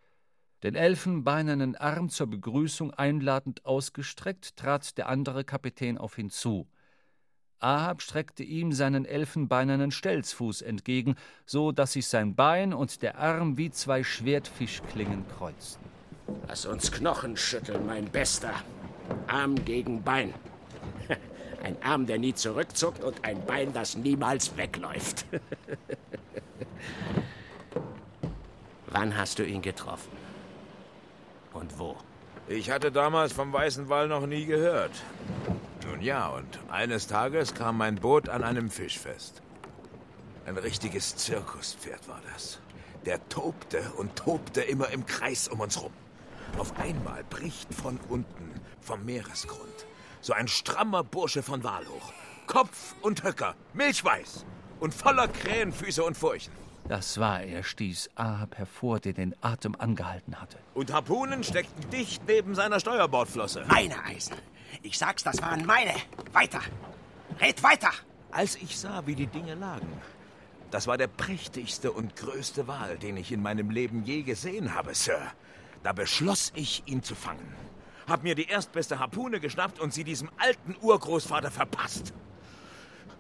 Den elfenbeinernen Arm zur Begrüßung einladend ausgestreckt, trat der andere Kapitän auf ihn zu. Ahab streckte ihm seinen elfenbeinernen Stelzfuß entgegen, so dass sich sein Bein und der Arm wie zwei Schwertfischklingen kreuzten. Lass uns Knochen schütteln, mein Bester. Arm gegen Bein. <laughs> Ein Arm, der nie zurückzuckt und ein Bein, das niemals wegläuft. <laughs> Wann hast du ihn getroffen? Und wo? Ich hatte damals vom Weißen Wall noch nie gehört. Nun ja, und eines Tages kam mein Boot an einem Fisch fest. Ein richtiges Zirkuspferd war das. Der tobte und tobte immer im Kreis um uns rum. Auf einmal bricht von unten, vom Meeresgrund, so ein strammer Bursche von Wal hoch. Kopf und Höcker, milchweiß und voller Krähenfüße und Furchen. Das war er, stieß Ahab hervor, der den Atem angehalten hatte. Und Harpunen steckten dicht neben seiner Steuerbordflosse. Meine Eisen. Ich sag's, das waren meine. Weiter. Red weiter. Als ich sah, wie die Dinge lagen, das war der prächtigste und größte Wal, den ich in meinem Leben je gesehen habe, Sir. Da beschloss ich, ihn zu fangen. Hab mir die erstbeste Harpune geschnappt und sie diesem alten Urgroßvater verpasst.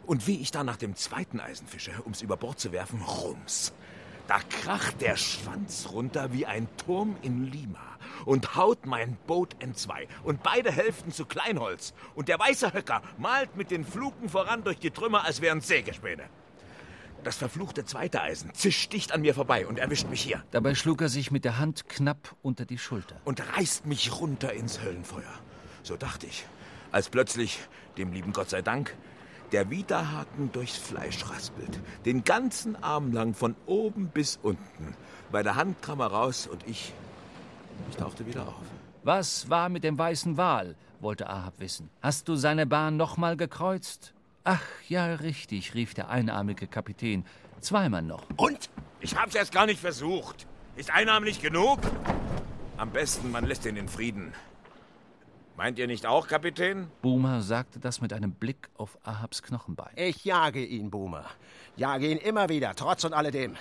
Und wie ich da nach dem zweiten Eisen fische, um's über Bord zu werfen, rums. Da kracht der Schwanz runter wie ein Turm in Lima und haut mein Boot entzwei und beide Hälften zu Kleinholz. Und der weiße Höcker malt mit den Fluken voran durch die Trümmer, als wären Sägespäne. Das verfluchte zweite Eisen zischt dicht an mir vorbei und erwischt mich hier. Dabei schlug er sich mit der Hand knapp unter die Schulter. Und reißt mich runter ins Höllenfeuer. So dachte ich, als plötzlich, dem lieben Gott sei Dank, der Widerhaken durchs Fleisch raspelt. Den ganzen Arm lang von oben bis unten. Bei der Hand kam er raus und ich. Ich tauchte wieder auf. Was war mit dem weißen Wal? wollte Ahab wissen. Hast du seine Bahn nochmal gekreuzt? Ach, ja, richtig, rief der einarmige Kapitän. Zweimal noch. Und? Ich hab's erst gar nicht versucht. Ist ein Arm nicht genug? Am besten, man lässt ihn in Frieden. Meint ihr nicht auch, Kapitän? Boomer sagte das mit einem Blick auf Ahabs Knochenbein. Ich jage ihn, Boomer. Jage ihn immer wieder, trotz und alledem.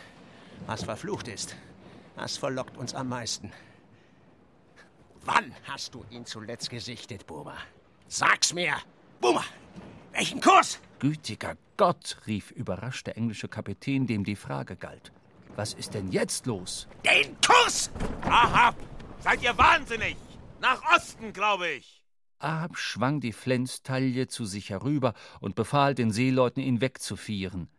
Was verflucht ist, das verlockt uns am meisten. Wann hast du ihn zuletzt gesichtet, Boomer? Sag's mir! Boomer! Welchen Kurs? Gütiger Gott, rief überrascht der englische Kapitän, dem die Frage galt. Was ist denn jetzt los? Den Kurs! Ahab! Seid ihr wahnsinnig? Nach Osten, glaube ich! Ahab schwang die Flenztaille zu sich herüber und befahl den Seeleuten, ihn wegzufieren.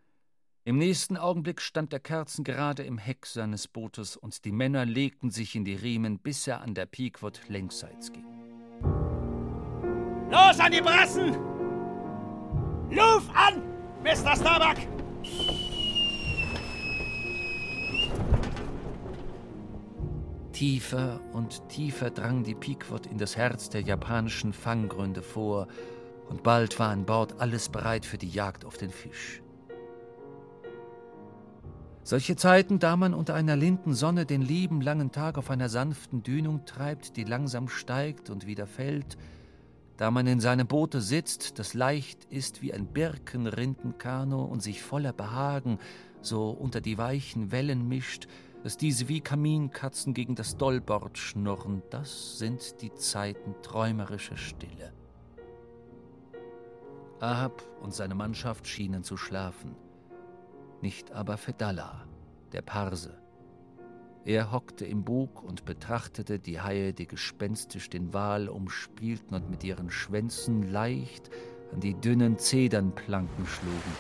Im nächsten Augenblick stand der Kerzen gerade im Heck seines Bootes und die Männer legten sich in die Riemen, bis er an der Pequod längsseits ging. Los an die Brassen! Luft an, Mr. Starbuck! Tiefer und tiefer drang die Pequod in das Herz der japanischen Fanggründe vor, und bald war an Bord alles bereit für die Jagd auf den Fisch. Solche Zeiten, da man unter einer linden Sonne den lieben langen Tag auf einer sanften Dünung treibt, die langsam steigt und wieder fällt, da man in seinem Boote sitzt, das leicht ist wie ein Birkenrindenkano und sich voller Behagen so unter die weichen Wellen mischt, dass diese wie Kaminkatzen gegen das Dollbord schnurren, das sind die Zeiten träumerischer Stille. Ahab und seine Mannschaft schienen zu schlafen nicht aber Fedallah, der Parse. Er hockte im Bug und betrachtete die Haie, die gespenstisch den Wal umspielten und mit ihren Schwänzen leicht an die dünnen Zedernplanken schlugen.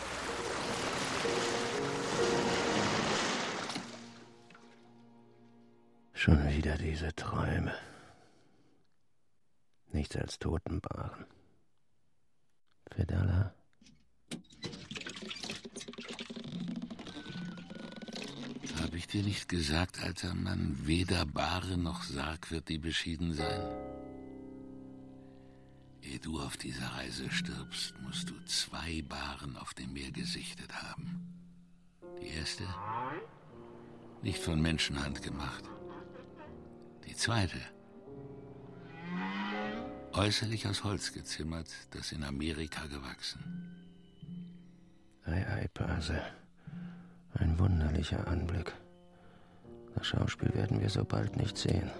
Schon wieder diese Träume. Nichts als Totenbaren. Fedallah? ich dir nicht gesagt, alter Mann, weder Bahre noch Sarg wird dir beschieden sein? Ehe du auf dieser Reise stirbst, musst du zwei Baren auf dem Meer gesichtet haben. Die erste, nicht von Menschenhand gemacht. Die zweite, äußerlich aus Holz gezimmert, das in Amerika gewachsen. Ei, ei, Pase. Ein wunderlicher Anblick. Das Schauspiel werden wir so bald nicht sehen.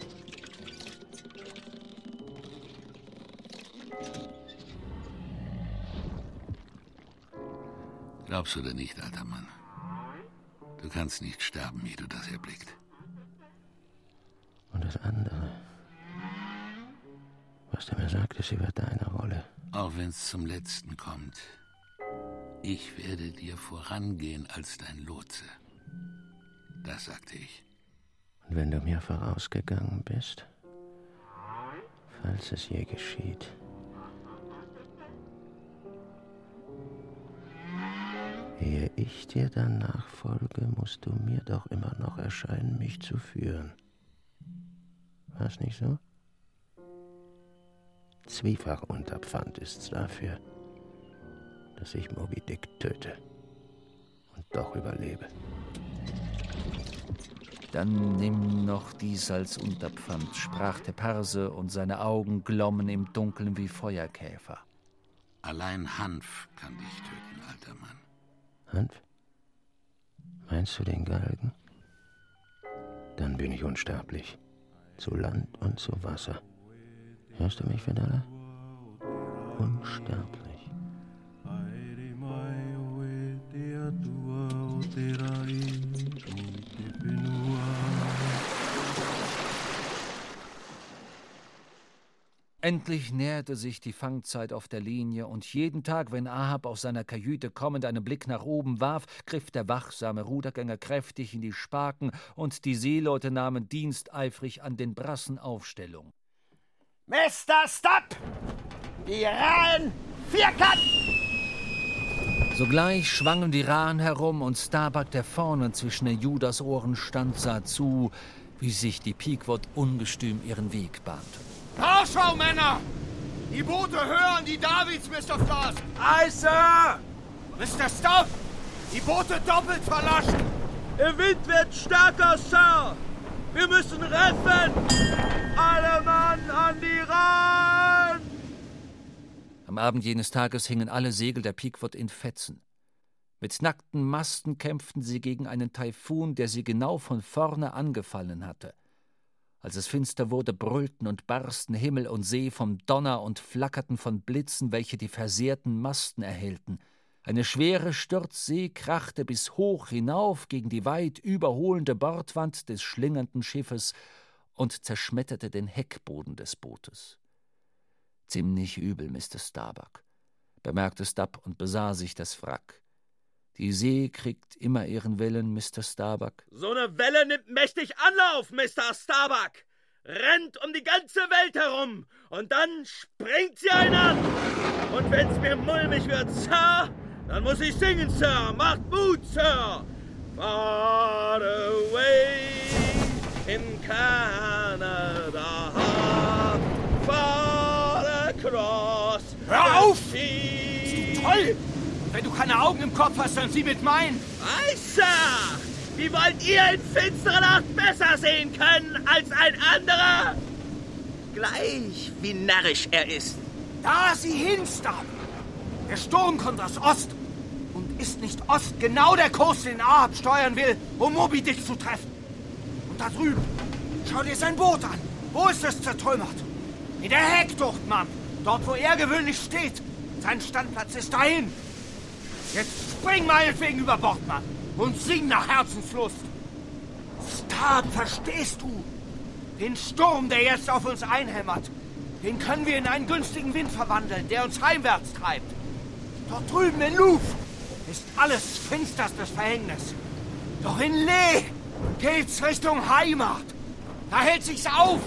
Glaubst du denn nicht, alter Mann? Du kannst nicht sterben, wie du das erblickt. Und das andere. Was du mir sagtest über deine Rolle. Auch wenn es zum Letzten kommt. Ich werde dir vorangehen als dein Lotse. Das sagte ich. Und wenn du mir vorausgegangen bist, falls es je geschieht, ehe ich dir dann nachfolge, musst du mir doch immer noch erscheinen, mich zu führen. War's nicht so? Zwiefach Unterpfand ist's dafür, dass ich Moby Dick töte und doch überlebe. Dann nimm noch dies als Unterpfand, sprach der Perse, und seine Augen glommen im Dunkeln wie Feuerkäfer. Allein Hanf kann dich töten, alter Mann. Hanf? Meinst du den Galgen? Dann bin ich unsterblich. Zu Land und zu Wasser. Hörst du mich, Fedala? Unsterblich. Endlich näherte sich die Fangzeit auf der Linie, und jeden Tag, wenn Ahab aus seiner Kajüte kommend einen Blick nach oben warf, griff der wachsame Rudergänger kräftig in die Spaken, und die Seeleute nahmen diensteifrig an den Brassen Aufstellung. Mr. Stop! Die Rahen vierkant! Sogleich schwangen die Rahen herum, und Starbuck, der vorne zwischen den Judasohren stand, sah zu, wie sich die Pequod ungestüm ihren Weg bahnte. Haarschau, Männer! Die Boote hören die Davids, Mr. Frost! Aye, Sir! Mr. Stubb! Die Boote doppelt verlaschen! Der Wind wird stärker, Sir! Wir müssen retten! Alle Mann an die Rand! Am Abend jenes Tages hingen alle Segel der Pequod in Fetzen. Mit nackten Masten kämpften sie gegen einen Taifun, der sie genau von vorne angefallen hatte. Als es finster wurde, brüllten und barsten Himmel und See vom Donner und flackerten von Blitzen, welche die versehrten Masten erhellten. Eine schwere Sturzsee krachte bis hoch hinauf gegen die weit überholende Bordwand des schlingernden Schiffes und zerschmetterte den Heckboden des Bootes. Ziemlich übel, Mr. Starbuck, bemerkte Stubb und besah sich das Wrack. Die See kriegt immer ihren Willen, Mr. Starbuck. So eine Welle nimmt mächtig Anlauf, Mr. Starbuck. Rennt um die ganze Welt herum und dann springt sie einen an. Und wenn's mir mulmig wird, Sir, dann muss ich singen, Sir. Macht Mut, Sir. Far away in Canada, far across Hör auf! Ist du toll? Wenn du keine Augen im Kopf hast, dann sieh mit meinen. Ei, Sir! Wie wollt ihr in finsterer Nacht besser sehen können als ein anderer? Gleich, wie narrisch er ist. Da sieh hin, Stab. Der Sturm kommt aus Ost. Und ist nicht Ost genau der Kurs, den Ahab steuern will, um Moby Dick zu treffen? Und da drüben, schau dir sein Boot an. Wo ist es zertrümmert? In der Heckducht, Mann. Dort, wo er gewöhnlich steht. Sein Standplatz ist dahin. Jetzt spring meinetwegen über Bord, Mann. Und sing nach Herzenslust. Stab, verstehst du? Den Sturm, der jetzt auf uns einhämmert, den können wir in einen günstigen Wind verwandeln, der uns heimwärts treibt. Dort drüben in Louvre ist alles finsterstes Verhängnis. Doch in Lee geht's Richtung Heimat. Da hält sich's auf.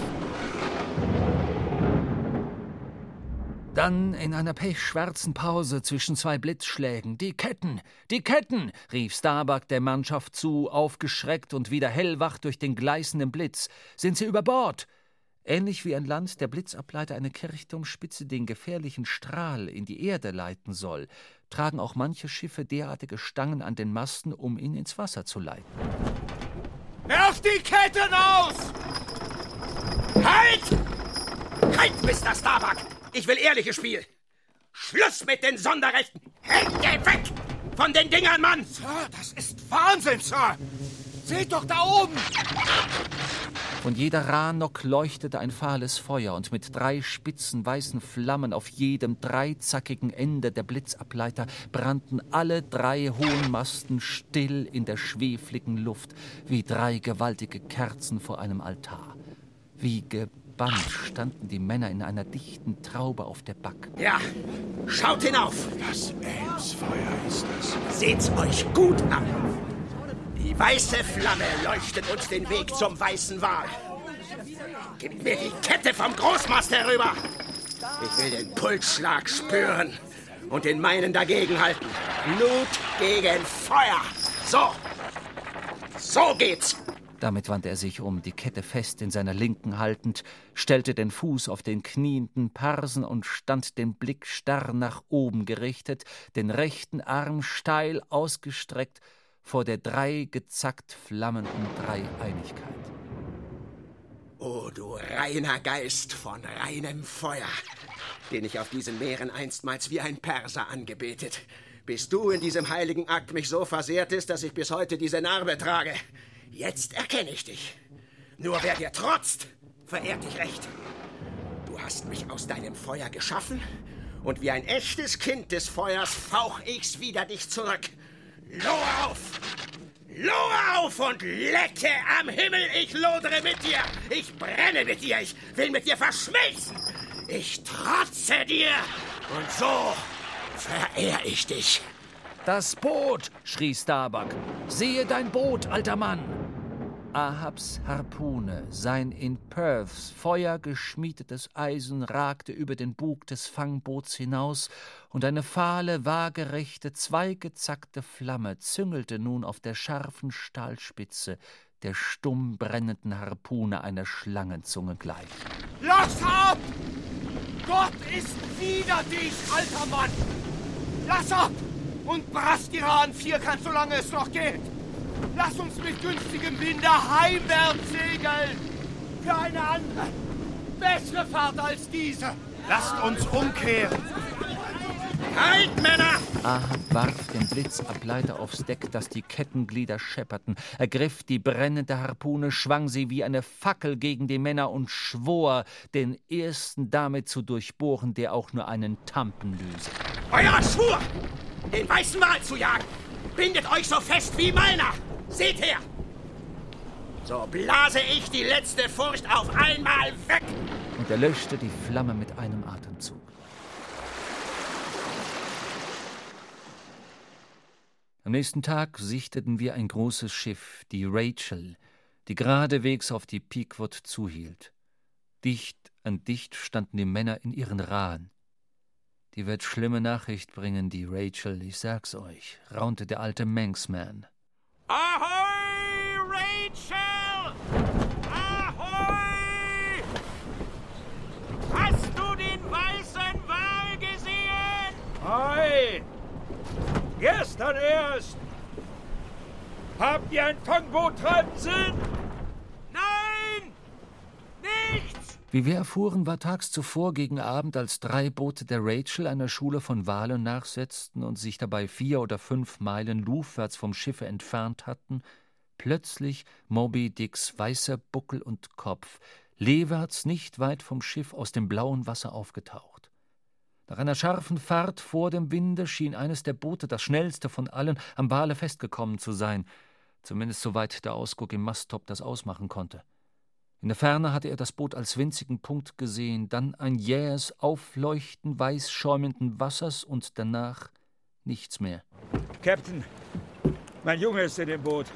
Dann in einer pechschwarzen Pause zwischen zwei Blitzschlägen. Die Ketten, die Ketten, rief Starbuck der Mannschaft zu, aufgeschreckt und wieder hellwach durch den gleißenden Blitz. Sind sie über Bord? Ähnlich wie ein Land der Blitzableiter eine Kirchturmspitze den gefährlichen Strahl in die Erde leiten soll, tragen auch manche Schiffe derartige Stangen an den Masten, um ihn ins Wasser zu leiten. Werf die Ketten aus! Halt! Halt, Mr. Starbuck! Ich will ehrliches Spiel. Schluss mit den Sonderrechten. Hände weg von den Dingern, Mann! Sir, das ist Wahnsinn, Sir! Seht doch da oben! Von jeder Rahnock leuchtete ein fahles Feuer, und mit drei spitzen weißen Flammen auf jedem dreizackigen Ende der Blitzableiter brannten alle drei hohen Masten still in der schwefligen Luft, wie drei gewaltige Kerzen vor einem Altar. Wie gebannt standen die Männer in einer dichten Traube auf der Back. Ja, schaut hinauf! Das Elmsfeuer ist es. Seht's euch gut an! Die weiße Flamme leuchtet uns den Weg zum weißen Wal. Gib mir die Kette vom Großmast herüber! Ich will den Pulsschlag spüren und den meinen dagegenhalten. Blut gegen Feuer! So! So geht's! Damit wandte er sich um, die Kette fest in seiner Linken haltend, stellte den Fuß auf den knienden Parsen und stand den Blick starr nach oben gerichtet, den rechten Arm steil ausgestreckt vor der drei gezackt flammenden Dreieinigkeit. O du reiner Geist von reinem Feuer, den ich auf diesen Meeren einstmals wie ein Perser angebetet, bis du in diesem heiligen Akt mich so versehrtest, dass ich bis heute diese Narbe trage. Jetzt erkenne ich dich. Nur wer dir trotzt, verehrt dich recht. Du hast mich aus deinem Feuer geschaffen und wie ein echtes Kind des Feuers fauch ich's wieder dich zurück. Lohe auf! Lohe auf und lecke am Himmel! Ich lodere mit dir! Ich brenne mit dir! Ich will mit dir verschmelzen! Ich trotze dir! Und so verehr ich dich! Das Boot! schrie Starbuck. Sehe dein Boot, alter Mann! Ahabs Harpune, sein in Perths Feuer geschmiedetes Eisen ragte über den Bug des Fangboots hinaus, und eine fahle, waagerechte, zweigezackte Flamme züngelte nun auf der scharfen Stahlspitze, der stumm brennenden Harpune einer Schlangenzunge gleich. Lass ab! Gott ist wider dich, alter Mann! Lass ab! Und brast die Rahn vierkant, solange es noch geht! Lass uns mit günstigem Winde heimwärts segeln! Für eine andere, bessere Fahrt als diese! Lasst uns umkehren! Halt, Männer! Ahab warf den Blitzableiter aufs Deck, dass die Kettenglieder schepperten, ergriff die brennende Harpune, schwang sie wie eine Fackel gegen die Männer und schwor, den ersten damit zu durchbohren, der auch nur einen Tampen löse. Euer Schwur! Den weißen Wal zu jagen! Bindet euch so fest wie meiner! Seht her! So blase ich die letzte Furcht auf einmal weg! Und er löschte die Flamme mit einem Atemzug. Am nächsten Tag sichteten wir ein großes Schiff, die Rachel, die geradewegs auf die Pequod zuhielt. Dicht an dicht standen die Männer in ihren Rahen. Die wird schlimme Nachricht bringen, die Rachel, ich sag's euch, raunte der alte Manxman. Ahoi, Rachel! Ahoi! Hast du den weißen Wal gesehen? Hi! Gestern erst! Habt ihr ein Fangboot treiben sehen? Nein! Nichts! Wie wir erfuhren, war tags zuvor gegen Abend, als drei Boote der Rachel einer Schule von Walen nachsetzten und sich dabei vier oder fünf Meilen lufwärts vom Schiffe entfernt hatten, plötzlich Moby Dicks weißer Buckel und Kopf, leewärts nicht weit vom Schiff aus dem blauen Wasser aufgetaucht. Nach einer scharfen Fahrt vor dem Winde schien eines der Boote, das schnellste von allen, am Wale festgekommen zu sein, zumindest soweit der Ausguck im Masttop das ausmachen konnte. In der Ferne hatte er das Boot als winzigen Punkt gesehen, dann ein jähes Aufleuchten weiß schäumenden Wassers und danach nichts mehr. Captain, mein Junge ist in dem Boot.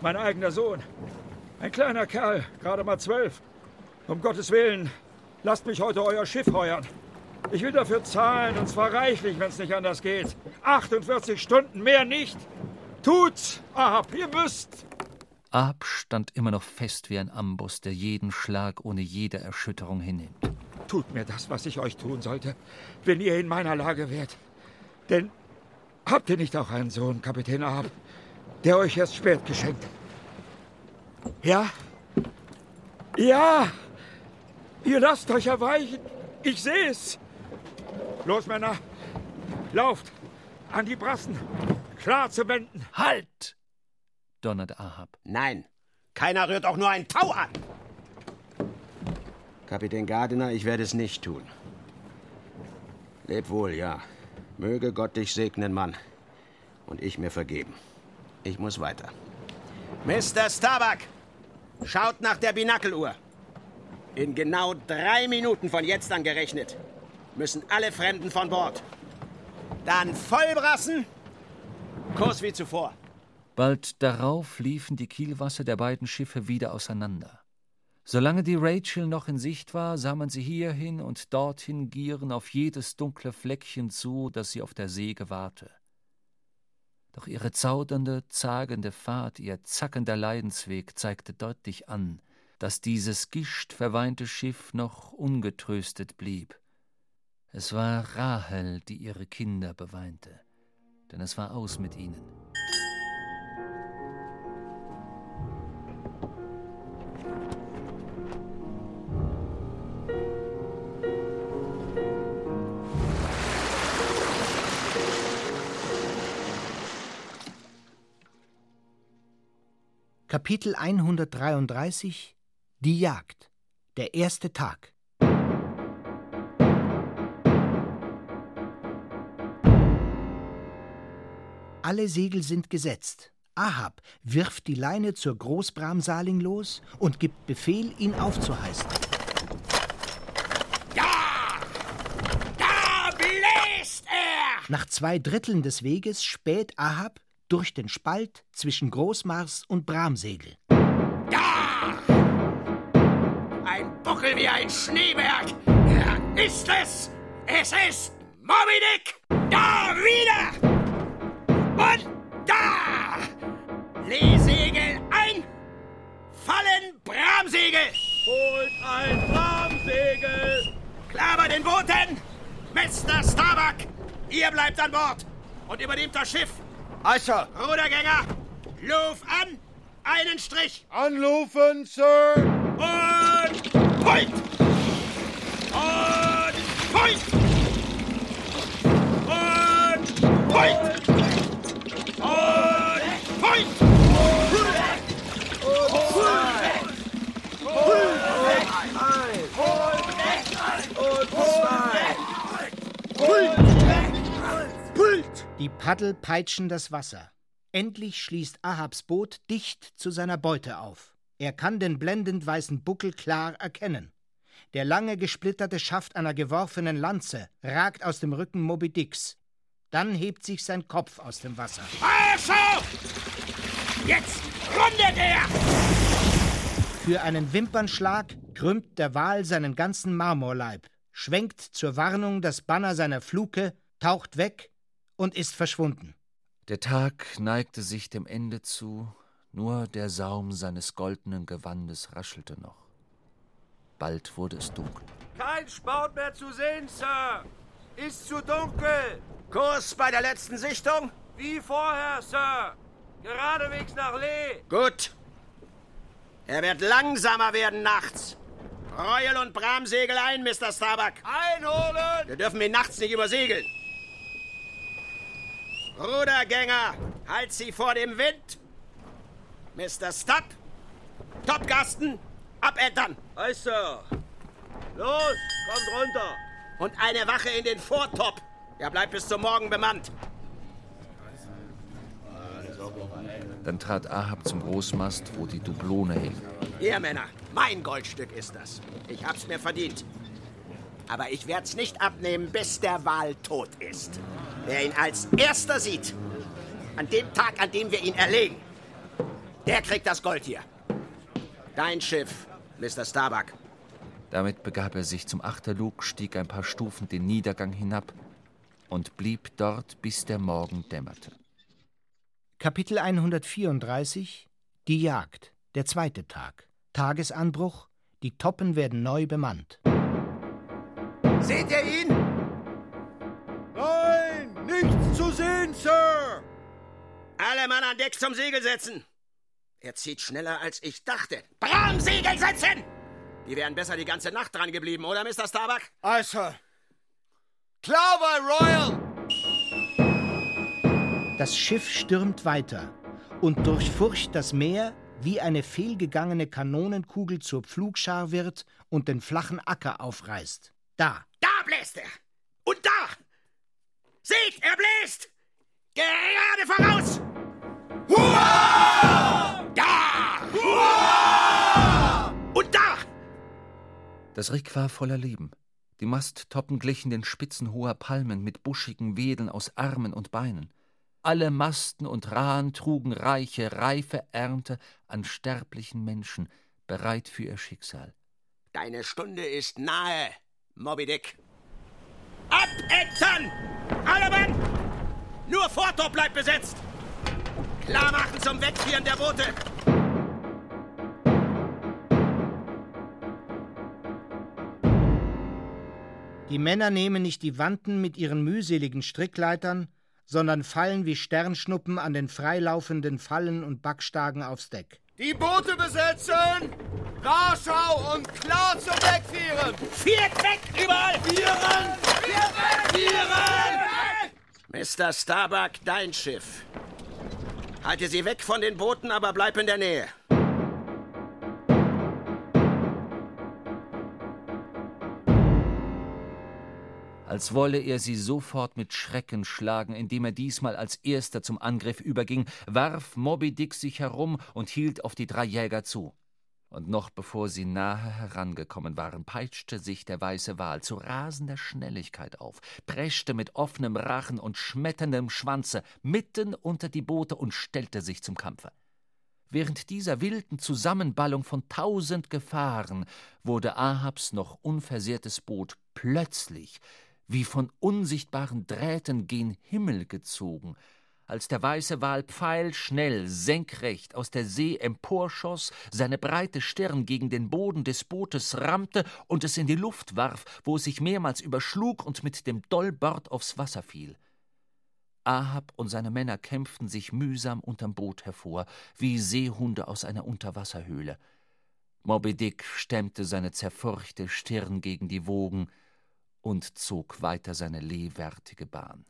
Mein eigener Sohn. Ein kleiner Kerl, gerade mal zwölf. Um Gottes Willen, lasst mich heute euer Schiff heuern. Ich will dafür zahlen, und zwar reichlich, wenn es nicht anders geht. 48 Stunden, mehr nicht. Tut's, Ahab, ihr müsst. Ahab stand immer noch fest wie ein Amboss, der jeden Schlag ohne jede Erschütterung hinnimmt. Tut mir das, was ich euch tun sollte, wenn ihr in meiner Lage wärt. Denn habt ihr nicht auch einen Sohn, Kapitän Ahab, der euch erst spät geschenkt? Ja? Ja! Ihr lasst euch erweichen. Ich seh's. Los, Männer. Lauft. An die Brassen. Klar zu wenden. Halt! Donnerte Ahab. Nein, keiner rührt auch nur ein Tau an. Kapitän Gardiner, ich werde es nicht tun. Leb wohl, ja. Möge Gott dich segnen, Mann. Und ich mir vergeben. Ich muss weiter. Mr. Starbuck, schaut nach der Binakeluhr. In genau drei Minuten von jetzt an gerechnet müssen alle Fremden von Bord. Dann Vollbrassen. Kurs wie zuvor. Bald darauf liefen die Kielwasser der beiden Schiffe wieder auseinander. Solange die Rachel noch in Sicht war, sah man sie hierhin und dorthin gieren auf jedes dunkle Fleckchen zu, das sie auf der See gewahrte. Doch ihre zaudernde, zagende Fahrt, ihr zackender Leidensweg zeigte deutlich an, dass dieses gischtverweinte Schiff noch ungetröstet blieb. Es war Rahel, die ihre Kinder beweinte, denn es war aus mit ihnen. Kapitel 133 Die Jagd Der erste Tag Alle Segel sind gesetzt. Ahab wirft die Leine zur Großbramsaling los und gibt Befehl, ihn aufzuheißen. Ja! Da bläst er! Nach zwei Dritteln des Weges späht Ahab durch den Spalt zwischen Großmars und Bramsegel. Da! Ein Buckel wie ein Schneeberg! Er ist es! Es ist Moby Dick! Da wieder! Und da! Lehsegel ein! Fallen Bramsegel! Holt ein Bramsegel! Klar bei den Booten! Mr. Starbuck, ihr bleibt an Bord und übernehmt das Schiff. Also. Rudergänger, Luf an, einen Strich. Anlufen, Sir! Und Point! Und Point! Und Point! Und Point! Die Paddel peitschen das Wasser. Endlich schließt Ahabs Boot dicht zu seiner Beute auf. Er kann den blendend weißen Buckel klar erkennen. Der lange gesplitterte Schaft einer geworfenen Lanze ragt aus dem Rücken Moby Dicks. Dann hebt sich sein Kopf aus dem Wasser. Also! Jetzt rundet er! Für einen Wimpernschlag krümmt der Wal seinen ganzen Marmorleib, schwenkt zur Warnung das Banner seiner Fluke, taucht weg und ist verschwunden. Der Tag neigte sich dem Ende zu, nur der Saum seines goldenen Gewandes raschelte noch. Bald wurde es dunkel. Kein Sport mehr zu sehen, Sir. Ist zu dunkel. Kurs bei der letzten Sichtung? Wie vorher, Sir. Geradewegs nach Lee. Gut. Er wird langsamer werden nachts. Royal und Bramsegel ein, Mr. Starbuck. Einholen! Wir dürfen ihn nachts nicht übersegeln. Rudergänger, halt sie vor dem Wind. Mr. Stubb, Topgasten, abettern. Ei, Sir. Los, kommt runter. Und eine Wache in den Vortop. Er bleibt bis zum Morgen bemannt. Dann trat Ahab zum Großmast, wo die Dublone hing. Ihr Männer, mein Goldstück ist das. Ich hab's mir verdient. Aber ich werd's nicht abnehmen, bis der Wal tot ist. Wer ihn als erster sieht, an dem Tag, an dem wir ihn erlegen, der kriegt das Gold hier. Dein Schiff, Mr. Starbuck. Damit begab er sich zum Achterlug, stieg ein paar Stufen den Niedergang hinab und blieb dort, bis der Morgen dämmerte. Kapitel 134 Die Jagd, der zweite Tag. Tagesanbruch, die Toppen werden neu bemannt. Seht ihr ihn? Nein, nichts zu sehen, Sir! Alle Mann an Deck zum Segel setzen. Er zieht schneller, als ich dachte. Bram, Segel setzen! Die wären besser die ganze Nacht dran geblieben, oder, Mr. Starbuck? Aye, Sir. Klar bei Royal! Das Schiff stürmt weiter und durchfurcht das Meer, wie eine fehlgegangene Kanonenkugel zur Pflugschar wird und den flachen Acker aufreißt. Da, Da bläst er! Und da! Seht, er bläst! Gerade voraus! Hurra! Da! Hurra! Und da! Das Rick war voller Leben. Die Masttoppen glichen den Spitzen hoher Palmen mit buschigen Wedeln aus Armen und Beinen. Alle Masten und Rahen trugen reiche, reife Ernte an sterblichen Menschen, bereit für ihr Schicksal. Deine Stunde ist nahe, Moby Dick. Abettern! Alle Mann! Nur Vortop bleibt besetzt! Klar machen zum Wegführen der Boote! Die Männer nehmen nicht die Wanten mit ihren mühseligen Strickleitern, sondern fallen wie Sternschnuppen an den freilaufenden Fallen und Backstagen aufs Deck. Die Boote besetzen! Warschau und klar zum Wegführen! Viert weg! Überall! Vieren! Mr. Starbuck, dein Schiff. Halte sie weg von den Booten, aber bleib in der Nähe. als wolle er sie sofort mit Schrecken schlagen, indem er diesmal als erster zum Angriff überging, warf Moby Dick sich herum und hielt auf die drei Jäger zu. Und noch bevor sie nahe herangekommen waren, peitschte sich der weiße Wal zu rasender Schnelligkeit auf, preschte mit offenem Rachen und schmetterndem Schwanze mitten unter die Boote und stellte sich zum Kampfe. Während dieser wilden Zusammenballung von tausend Gefahren wurde Ahabs noch unversehrtes Boot plötzlich wie von unsichtbaren Drähten gen Himmel gezogen, als der weiße Wal pfeilschnell senkrecht aus der See emporschoss, seine breite Stirn gegen den Boden des Bootes rammte und es in die Luft warf, wo es sich mehrmals überschlug und mit dem Dollbord aufs Wasser fiel. Ahab und seine Männer kämpften sich mühsam unterm Boot hervor, wie Seehunde aus einer Unterwasserhöhle. Moby Dick stemmte seine zerfurchte Stirn gegen die Wogen und zog weiter seine lehwärtige Bahn.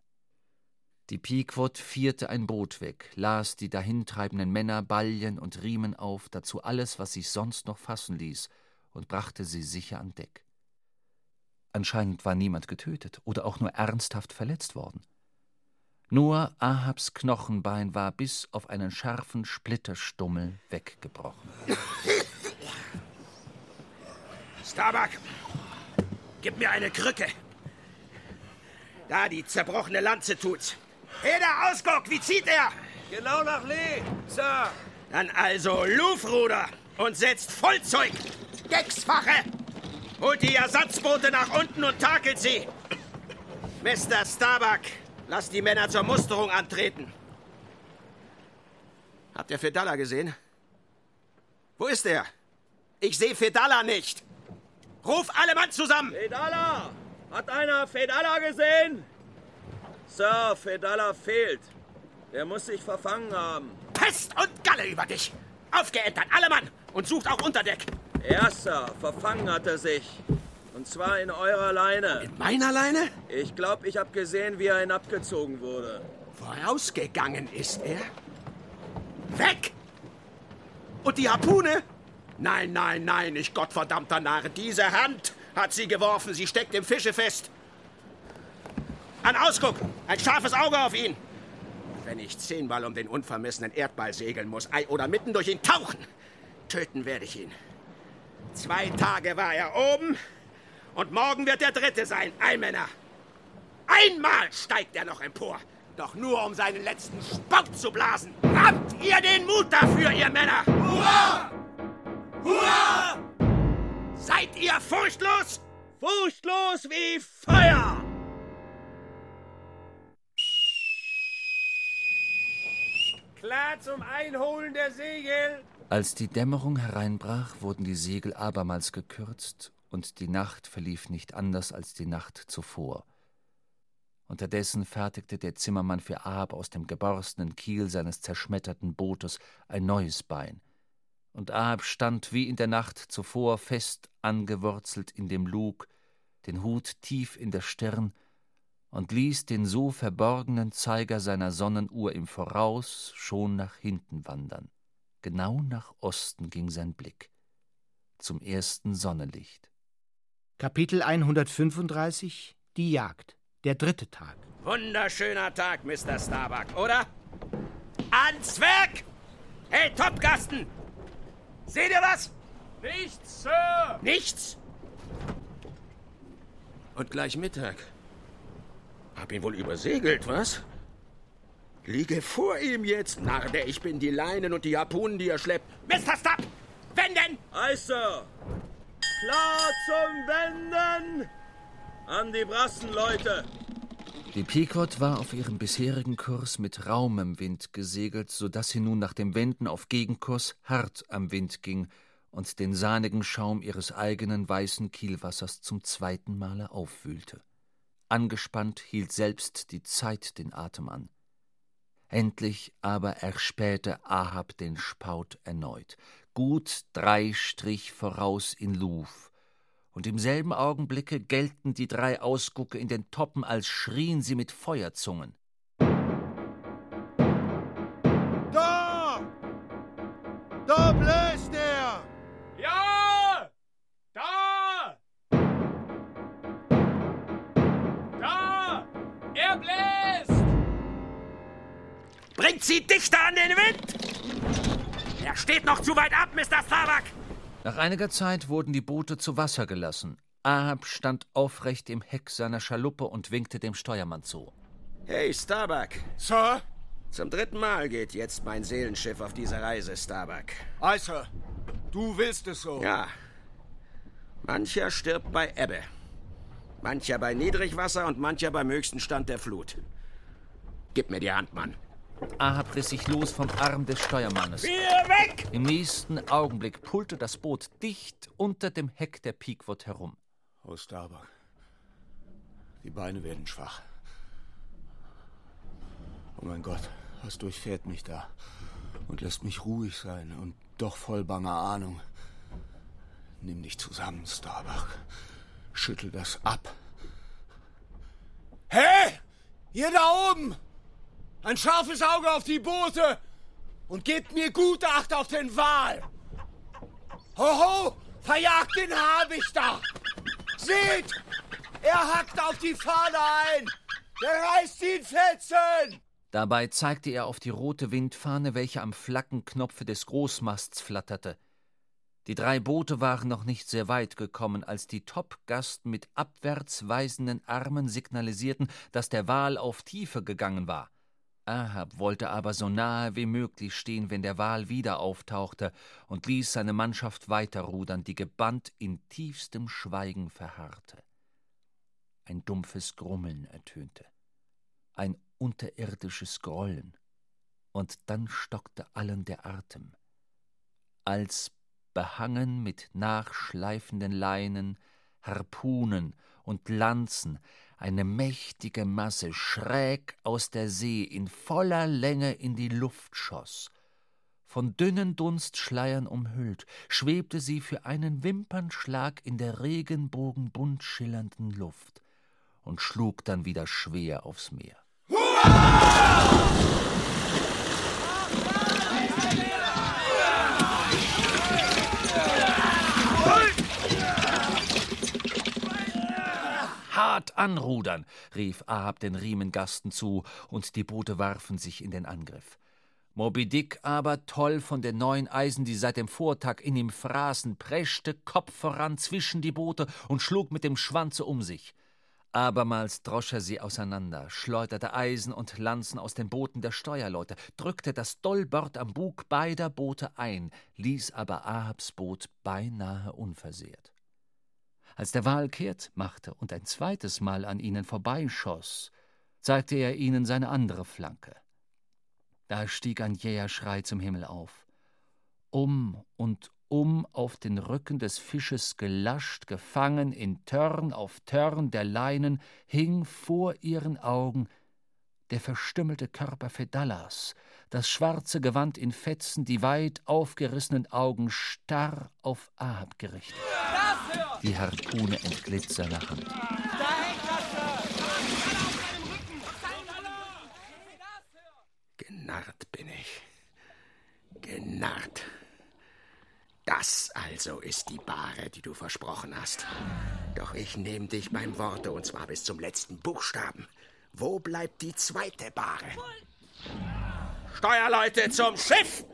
Die Pequod vierte ein Boot weg, las die dahintreibenden Männer Ballen und Riemen auf, dazu alles, was sich sonst noch fassen ließ, und brachte sie sicher an Deck. Anscheinend war niemand getötet oder auch nur ernsthaft verletzt worden. Nur Ahabs Knochenbein war bis auf einen scharfen Splitterstummel weggebrochen. Starbuck, gib mir eine Krücke. Da die zerbrochene Lanze tut's. Hey, der Ausguck, wie zieht er? Genau nach Lee, Sir. Dann also Luftruder und setzt Vollzeug. Decksfache. Holt die Ersatzboote nach unten und takelt sie. Mr. Starbuck, lass die Männer zur Musterung antreten. Habt ihr Fedalla gesehen? Wo ist er? Ich sehe Fedalla nicht. Ruf alle Mann zusammen! Fedalla! Hat einer Fedalla gesehen? Sir, Fedalla fehlt. Er muss sich verfangen haben. Pest und Galle über dich! Aufgeentert, alle Mann! Und sucht auch Unterdeck! Ja, Sir, verfangen hat er sich. Und zwar in eurer Leine. In meiner Leine? Ich glaube, ich habe gesehen, wie er hinabgezogen wurde. Vorausgegangen ist er? Weg! Und die Harpune? Nein, nein, nein, ich gottverdammter Narr. Diese Hand hat sie geworfen. Sie steckt im Fische fest. Ein Ausguck, ein scharfes Auge auf ihn. Wenn ich zehnmal um den unvermessenen Erdball segeln muss, ei, oder mitten durch ihn tauchen, töten werde ich ihn. Zwei Tage war er oben und morgen wird der dritte sein. Ein Männer. Einmal steigt er noch empor. Doch nur um seinen letzten Spout zu blasen. Habt ihr den Mut dafür, ihr Männer? Hurra! Hurra! Seid ihr furchtlos? Furchtlos wie Feuer! Klar zum Einholen der Segel! Als die Dämmerung hereinbrach, wurden die Segel abermals gekürzt, und die Nacht verlief nicht anders als die Nacht zuvor. Unterdessen fertigte der Zimmermann für Ahab aus dem geborstenen Kiel seines zerschmetterten Bootes ein neues Bein. Und Ahab stand wie in der Nacht zuvor fest angewurzelt in dem Lug, den Hut tief in der Stirn, und ließ den so verborgenen Zeiger seiner Sonnenuhr im Voraus schon nach hinten wandern. Genau nach Osten ging sein Blick. Zum ersten Sonnenlicht. Kapitel 135 Die Jagd. Der dritte Tag. Wunderschöner Tag, Mr. Starbuck, oder? Ans Werk! Hey, Topgasten! Seht ihr was? Nichts, Sir! Nichts? Und gleich Mittag. Hab ihn wohl übersegelt, was? Liege vor ihm jetzt, Narr, der ich bin, die Leinen und die Harpunen, die er schleppt. Mr. Stubb! Wenden! Ei, Sir! Klar zum Wenden! An die Brassen, Leute! Die Pequod war auf ihrem bisherigen Kurs mit raumem Wind gesegelt, so dass sie nun nach dem Wenden auf Gegenkurs hart am Wind ging und den sahnigen Schaum ihres eigenen weißen Kielwassers zum zweiten Male aufwühlte. Angespannt hielt selbst die Zeit den Atem an. Endlich aber erspähte Ahab den Spaut erneut, gut drei Strich voraus in Luf, und im selben Augenblicke gellten die drei Ausgucke in den Toppen, als schrien sie mit Feuerzungen. Bringt sie dichter an den Wind! Er steht noch zu weit ab, Mr. Starbuck! Nach einiger Zeit wurden die Boote zu Wasser gelassen. Ahab stand aufrecht im Heck seiner Schaluppe und winkte dem Steuermann zu. Hey, Starbuck. Sir? Zum dritten Mal geht jetzt mein Seelenschiff auf diese Reise, Starbuck. Ei, Sir. Du willst es so. Ja. Mancher stirbt bei Ebbe. Mancher bei Niedrigwasser und mancher beim höchsten Stand der Flut. Gib mir die Hand, Mann. Ahab riss sich los vom Arm des Steuermannes. Wir weg! Im nächsten Augenblick pullte das Boot dicht unter dem Heck der Peakwood herum. Oh, Starbuck. Die Beine werden schwach. Oh mein Gott, was durchfährt mich da? Und lässt mich ruhig sein und doch voll banger Ahnung. Nimm dich zusammen, Starbuck. Schüttel das ab. Hey! Ihr da oben! Ein scharfes Auge auf die Boote! Und gebt mir gute Acht auf den Wal! Hoho! Verjagt den Habicht da! Seht! Er hackt auf die Fahne ein! Der reißt ihn fetzen! Dabei zeigte er auf die rote Windfahne, welche am Flaggenknopfe des Großmasts flatterte. Die drei Boote waren noch nicht sehr weit gekommen, als die Topgasten mit abwärts weisenden Armen signalisierten, dass der Wal auf Tiefe gegangen war. Ahab wollte aber so nahe wie möglich stehen, wenn der Wal wieder auftauchte, und ließ seine Mannschaft weiterrudern, die gebannt in tiefstem Schweigen verharrte. Ein dumpfes Grummeln ertönte, ein unterirdisches Grollen, und dann stockte allen der Atem, als behangen mit nachschleifenden Leinen, Harpunen und Lanzen, eine mächtige Masse schräg aus der See in voller Länge in die Luft schoss. Von dünnen Dunstschleiern umhüllt, schwebte sie für einen Wimpernschlag in der regenbogenbunt schillernden Luft und schlug dann wieder schwer aufs Meer. Hart anrudern, rief Ahab den Riemengasten zu, und die Boote warfen sich in den Angriff. Moby Dick aber, toll von den neuen Eisen, die seit dem Vortag in ihm fraßen, preschte Kopf voran zwischen die Boote und schlug mit dem Schwanze um sich. Abermals drosch er sie auseinander, schleuderte Eisen und Lanzen aus den Booten der Steuerleute, drückte das Dollbord am Bug beider Boote ein, ließ aber Ahabs Boot beinahe unversehrt. Als der Wal kehrt machte und ein zweites Mal an ihnen vorbeischoss, zeigte er ihnen seine andere Flanke. Da stieg ein jäher Schrei zum Himmel auf. Um und um auf den Rücken des Fisches gelascht, gefangen in Törn auf Törn der Leinen, hing vor ihren Augen der verstümmelte Körper Fedallas, das schwarze Gewand in Fetzen, die weit aufgerissenen Augen starr auf Ahab gerichtet. Die Harpune entglitt seiner Hand. Genarrt bin ich. Genarrt. Das also ist die Bahre, die du versprochen hast. Doch ich nehme dich beim Worte und zwar bis zum letzten Buchstaben. Wo bleibt die zweite Bahre? Steuerleute zum Schiff!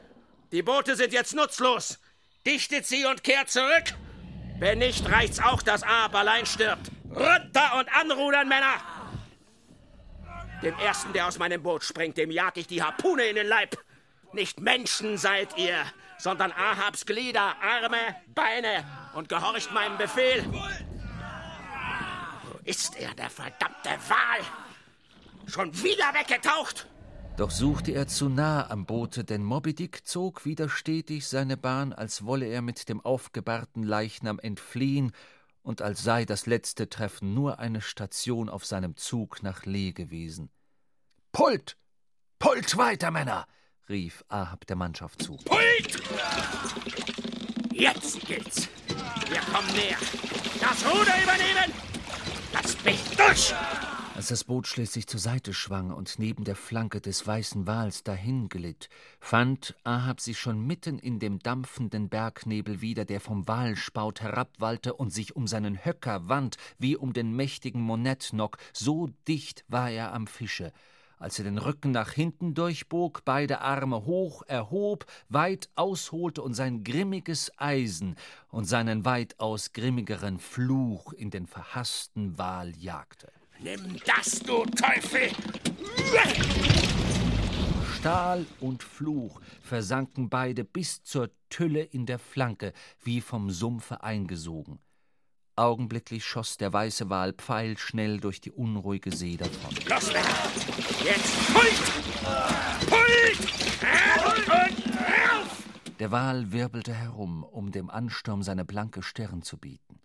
Die Boote sind jetzt nutzlos. Dichtet sie und kehrt zurück. Wenn nicht, reicht's auch, dass Ahab allein stirbt. Runter und anrudern, Männer! Dem ersten, der aus meinem Boot springt, dem jag ich die Harpune in den Leib. Nicht Menschen seid ihr, sondern Ahabs Glieder, Arme, Beine und gehorcht meinem Befehl. Wo ist er, der verdammte Wal? Schon wieder weggetaucht? Doch suchte er zu nah am Boote, denn Moby Dick zog wieder stetig seine Bahn, als wolle er mit dem aufgebahrten Leichnam entfliehen und als sei das letzte Treffen nur eine Station auf seinem Zug nach Lee gewesen. Pult! Pult weiter, Männer! rief Ahab der Mannschaft zu. Pult! Jetzt geht's. Wir kommen näher. Das Ruder übernehmen! Lasst mich durch! Als das Boot schließlich zur Seite schwang und neben der Flanke des weißen Wals dahinglitt, fand Ahab sich schon mitten in dem dampfenden Bergnebel wieder, der vom Walspaut herabwallte und sich um seinen Höcker wand, wie um den mächtigen Monetnock, so dicht war er am Fische. Als er den Rücken nach hinten durchbog, beide Arme hoch erhob, weit ausholte und sein grimmiges Eisen und seinen weitaus grimmigeren Fluch in den verhassten Wal jagte. Nimm das, du Teufel! Stahl und Fluch versanken beide bis zur Tülle in der Flanke, wie vom Sumpfe eingesogen. Augenblicklich schoss der weiße Wal pfeilschnell durch die unruhige See davon. Los, Männer! Jetzt pult! Pult! Und rauf! Der Wal wirbelte herum, um dem Ansturm seine blanke Stirn zu bieten.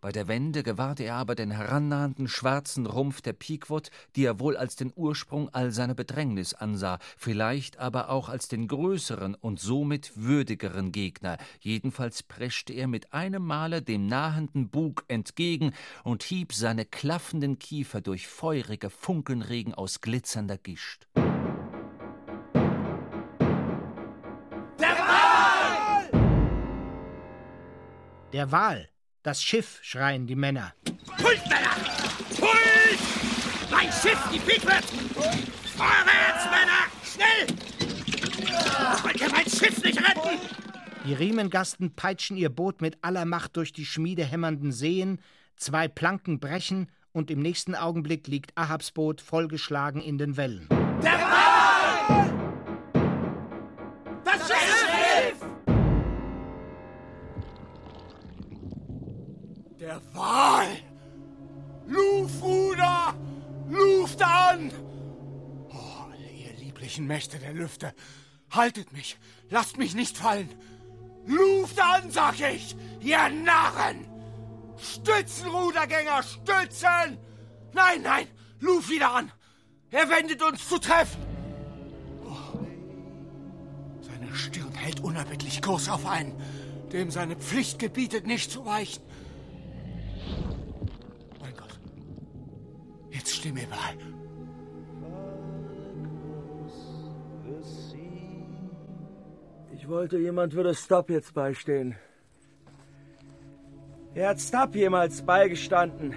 Bei der Wende gewahrte er aber den herannahenden schwarzen Rumpf der Pequod, die er wohl als den Ursprung all seiner Bedrängnis ansah, vielleicht aber auch als den größeren und somit würdigeren Gegner. Jedenfalls preschte er mit einem Male dem nahenden Bug entgegen und hieb seine klaffenden Kiefer durch feurige Funkenregen aus glitzernder Gischt. Der Wal! Der Wal! Das Schiff, schreien die Männer. Pult, Männer! Pult! Mein Schiff, die Pequod! Vorwärts, Männer! Schnell! Wollt ihr mein Schiff nicht retten? Die Riemengasten peitschen ihr Boot mit aller Macht durch die schmiedehämmernden Seen, zwei Planken brechen und im nächsten Augenblick liegt Ahabs Boot vollgeschlagen in den Wellen. Der Wal! Der Wal! Luftruder! Luft an! Oh, ihr lieblichen Mächte der Lüfte, haltet mich! Lasst mich nicht fallen! Luft an, sag ich! Ihr Narren! Stützen, Rudergänger, stützen! Nein, nein, Luft wieder an! Er wendet uns zu treffen! Oh. Seine Stirn hält unerbittlich Kurs auf einen, dem seine Pflicht gebietet, nicht zu weichen. Mein Gott. Jetzt mir bei. Ich wollte, jemand würde Stop jetzt beistehen. Wer hat Stop jemals beigestanden?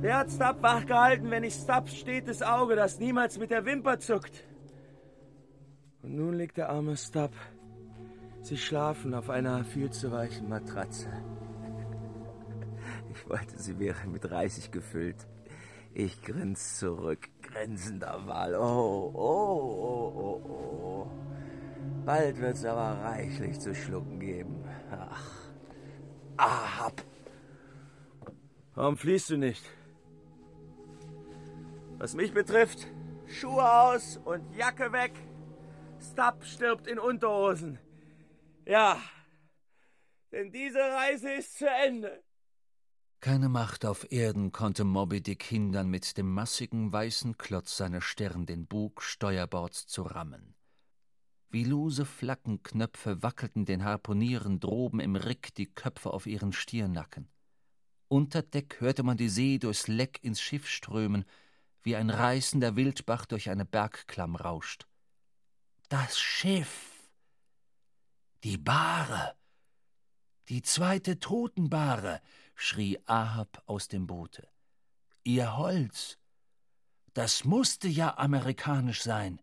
Wer hat Stop wachgehalten, wenn ich Stops stetes Auge, das niemals mit der Wimper zuckt? Und nun liegt der arme Stop. Sie schlafen auf einer viel zu weichen Matratze. <laughs> Ich wollte, sie wäre mit Reisig gefüllt. Ich grins zurück, grinsender Wal. Oh, oh, oh, oh, oh. Bald wird's aber reichlich zu schlucken geben. Ach, Ahab. Warum fliehst du nicht? Was mich betrifft, Schuhe aus und Jacke weg. Stubb stirbt in Unterhosen. Ja, denn diese Reise ist zu Ende. Keine Macht auf Erden konnte Moby Dick hindern, mit dem massigen weißen Klotz seiner Stirn den Bug steuerbords zu rammen. Wie lose Flaggenknöpfe wackelten den Harpunieren droben im Rick die Köpfe auf ihren Stirnacken. Unter Deck hörte man die See durchs Leck ins Schiff strömen, wie ein reißender Wildbach durch eine Bergklamm rauscht. Das Schiff! Die Bahre! Die zweite Totenbahre! Schrie Ahab aus dem Boote. Ihr Holz! Das musste ja amerikanisch sein!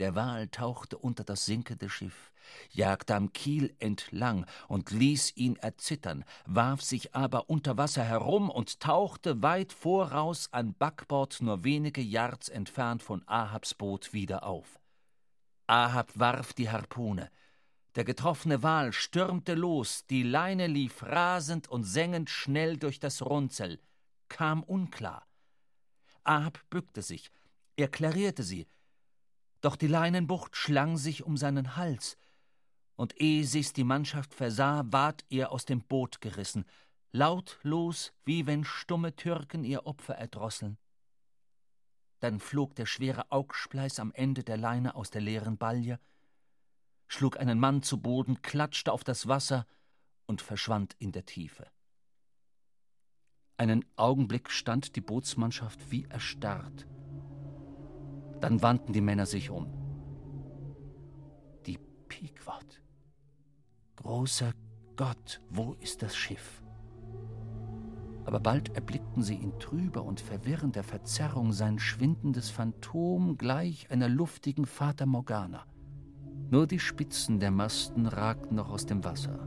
Der Wal tauchte unter das sinkende Schiff, jagte am Kiel entlang und ließ ihn erzittern, warf sich aber unter Wasser herum und tauchte weit voraus an Backbord nur wenige Yards entfernt von Ahabs Boot wieder auf. Ahab warf die Harpune. Der getroffene Wal stürmte los, die Leine lief rasend und sengend schnell durch das Runzel, kam unklar. Ahab bückte sich, er klarierte sie, doch die Leinenbucht schlang sich um seinen Hals, und ehe sich's die Mannschaft versah, ward er aus dem Boot gerissen, lautlos, wie wenn stumme Türken ihr Opfer erdrosseln. Dann flog der schwere Augspleiß am Ende der Leine aus der leeren Balje, schlug einen Mann zu Boden, klatschte auf das Wasser und verschwand in der Tiefe. Einen Augenblick stand die Bootsmannschaft wie erstarrt. Dann wandten die Männer sich um. Die Pequod. Großer Gott, wo ist das Schiff? Aber bald erblickten sie in trüber und verwirrender Verzerrung sein schwindendes Phantom gleich einer luftigen Fata Morgana. Nur die Spitzen der Masten ragten noch aus dem Wasser.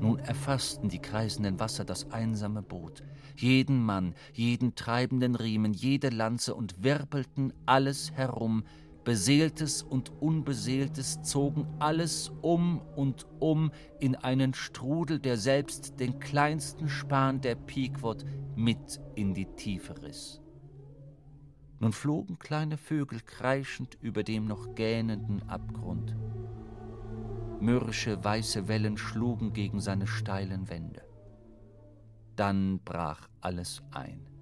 Nun erfassten die kreisenden Wasser das einsame Boot, jeden Mann, jeden treibenden Riemen, jede Lanze und wirbelten alles herum, Beseeltes und Unbeseeltes zogen alles um und um in einen Strudel, der selbst den kleinsten Span der Pequod mit in die Tiefe riss. Nun flogen kleine Vögel kreischend über dem noch gähnenden Abgrund. Mürrische weiße Wellen schlugen gegen seine steilen Wände. Dann brach alles ein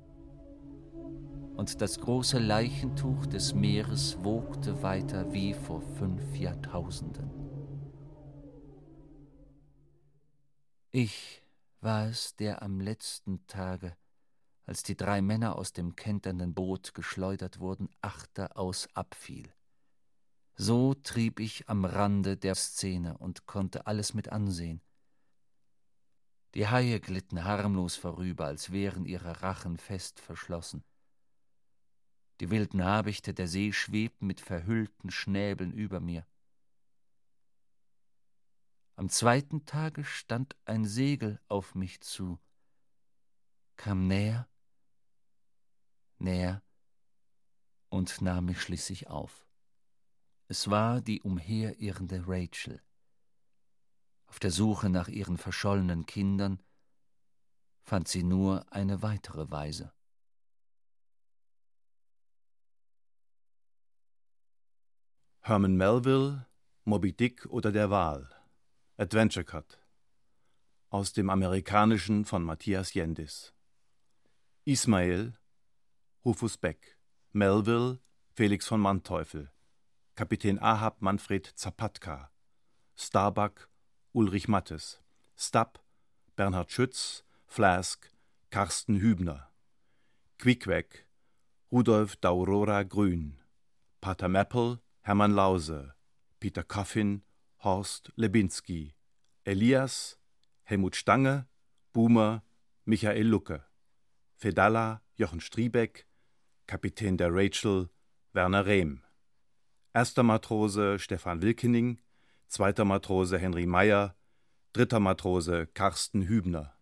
und das große Leichentuch des Meeres wogte weiter wie vor fünf Jahrtausenden. Ich war es, der am letzten Tage, als die drei Männer aus dem kenternden Boot geschleudert wurden, achteraus abfiel. So trieb ich am Rande der Szene und konnte alles mit ansehen. Die Haie glitten harmlos vorüber, als wären ihre Rachen fest verschlossen. Die wilden Habichte der See schwebten mit verhüllten Schnäbeln über mir. Am zweiten Tage stand ein Segel auf mich zu, kam näher, näher und nahm mich schließlich auf. Es war die umherirrende Rachel. Auf der Suche nach ihren verschollenen Kindern fand sie nur eine weitere Weise. Herman Melville, Moby Dick oder der Wal. Adventure Cut. Aus dem Amerikanischen von Matthias Jendis. Ismael, Rufus Beck. Melville, Felix von Manteuffel. Kapitän Ahab Manfred Zapatka. Starbuck, Ulrich Mattes. Stubb, Bernhard Schütz. Flask, Carsten Hübner. Quickwack, Rudolf Daurora Grün. Pater Maple, Hermann Lause, Peter Coffin, Horst Lebinski, Elias, Helmut Stange, Boomer, Michael Lucke, Fedalla, Jochen Striebeck, Kapitän der Rachel, Werner Rehm. Erster Matrose Stefan Wilkening, zweiter Matrose Henry Meyer, dritter Matrose Carsten Hübner.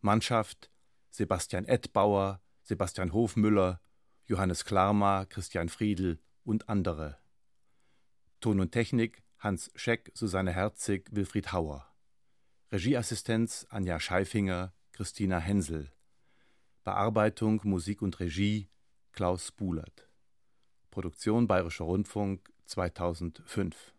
Mannschaft Sebastian Edbauer, Sebastian Hofmüller, Johannes Klarmar, Christian Friedl und andere. Ton und Technik Hans Scheck, Susanne Herzig, Wilfried Hauer. Regieassistenz Anja Scheifinger, Christina Hensel. Bearbeitung, Musik und Regie Klaus Buhlert. Produktion Bayerischer Rundfunk 2005.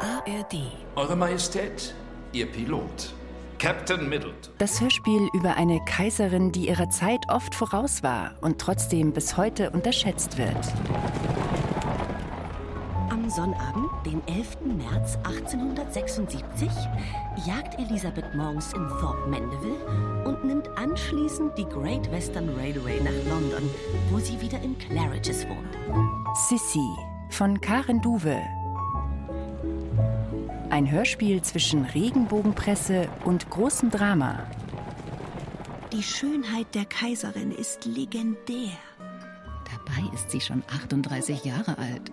ARD. Eure Majestät, Ihr Pilot. Captain Middleton. Das Hörspiel über eine Kaiserin, die ihrer Zeit oft voraus war und trotzdem bis heute unterschätzt wird. Am Sonnabend, den 11. März 1876, jagt Elisabeth morgens in Thorpe Mandeville und nimmt anschließend die Great Western Railway nach London, wo sie wieder in Claridge's wohnt. Sissy von Karen Duwe ein Hörspiel zwischen Regenbogenpresse und großem Drama. Die Schönheit der Kaiserin ist legendär. Dabei ist sie schon 38 Jahre alt.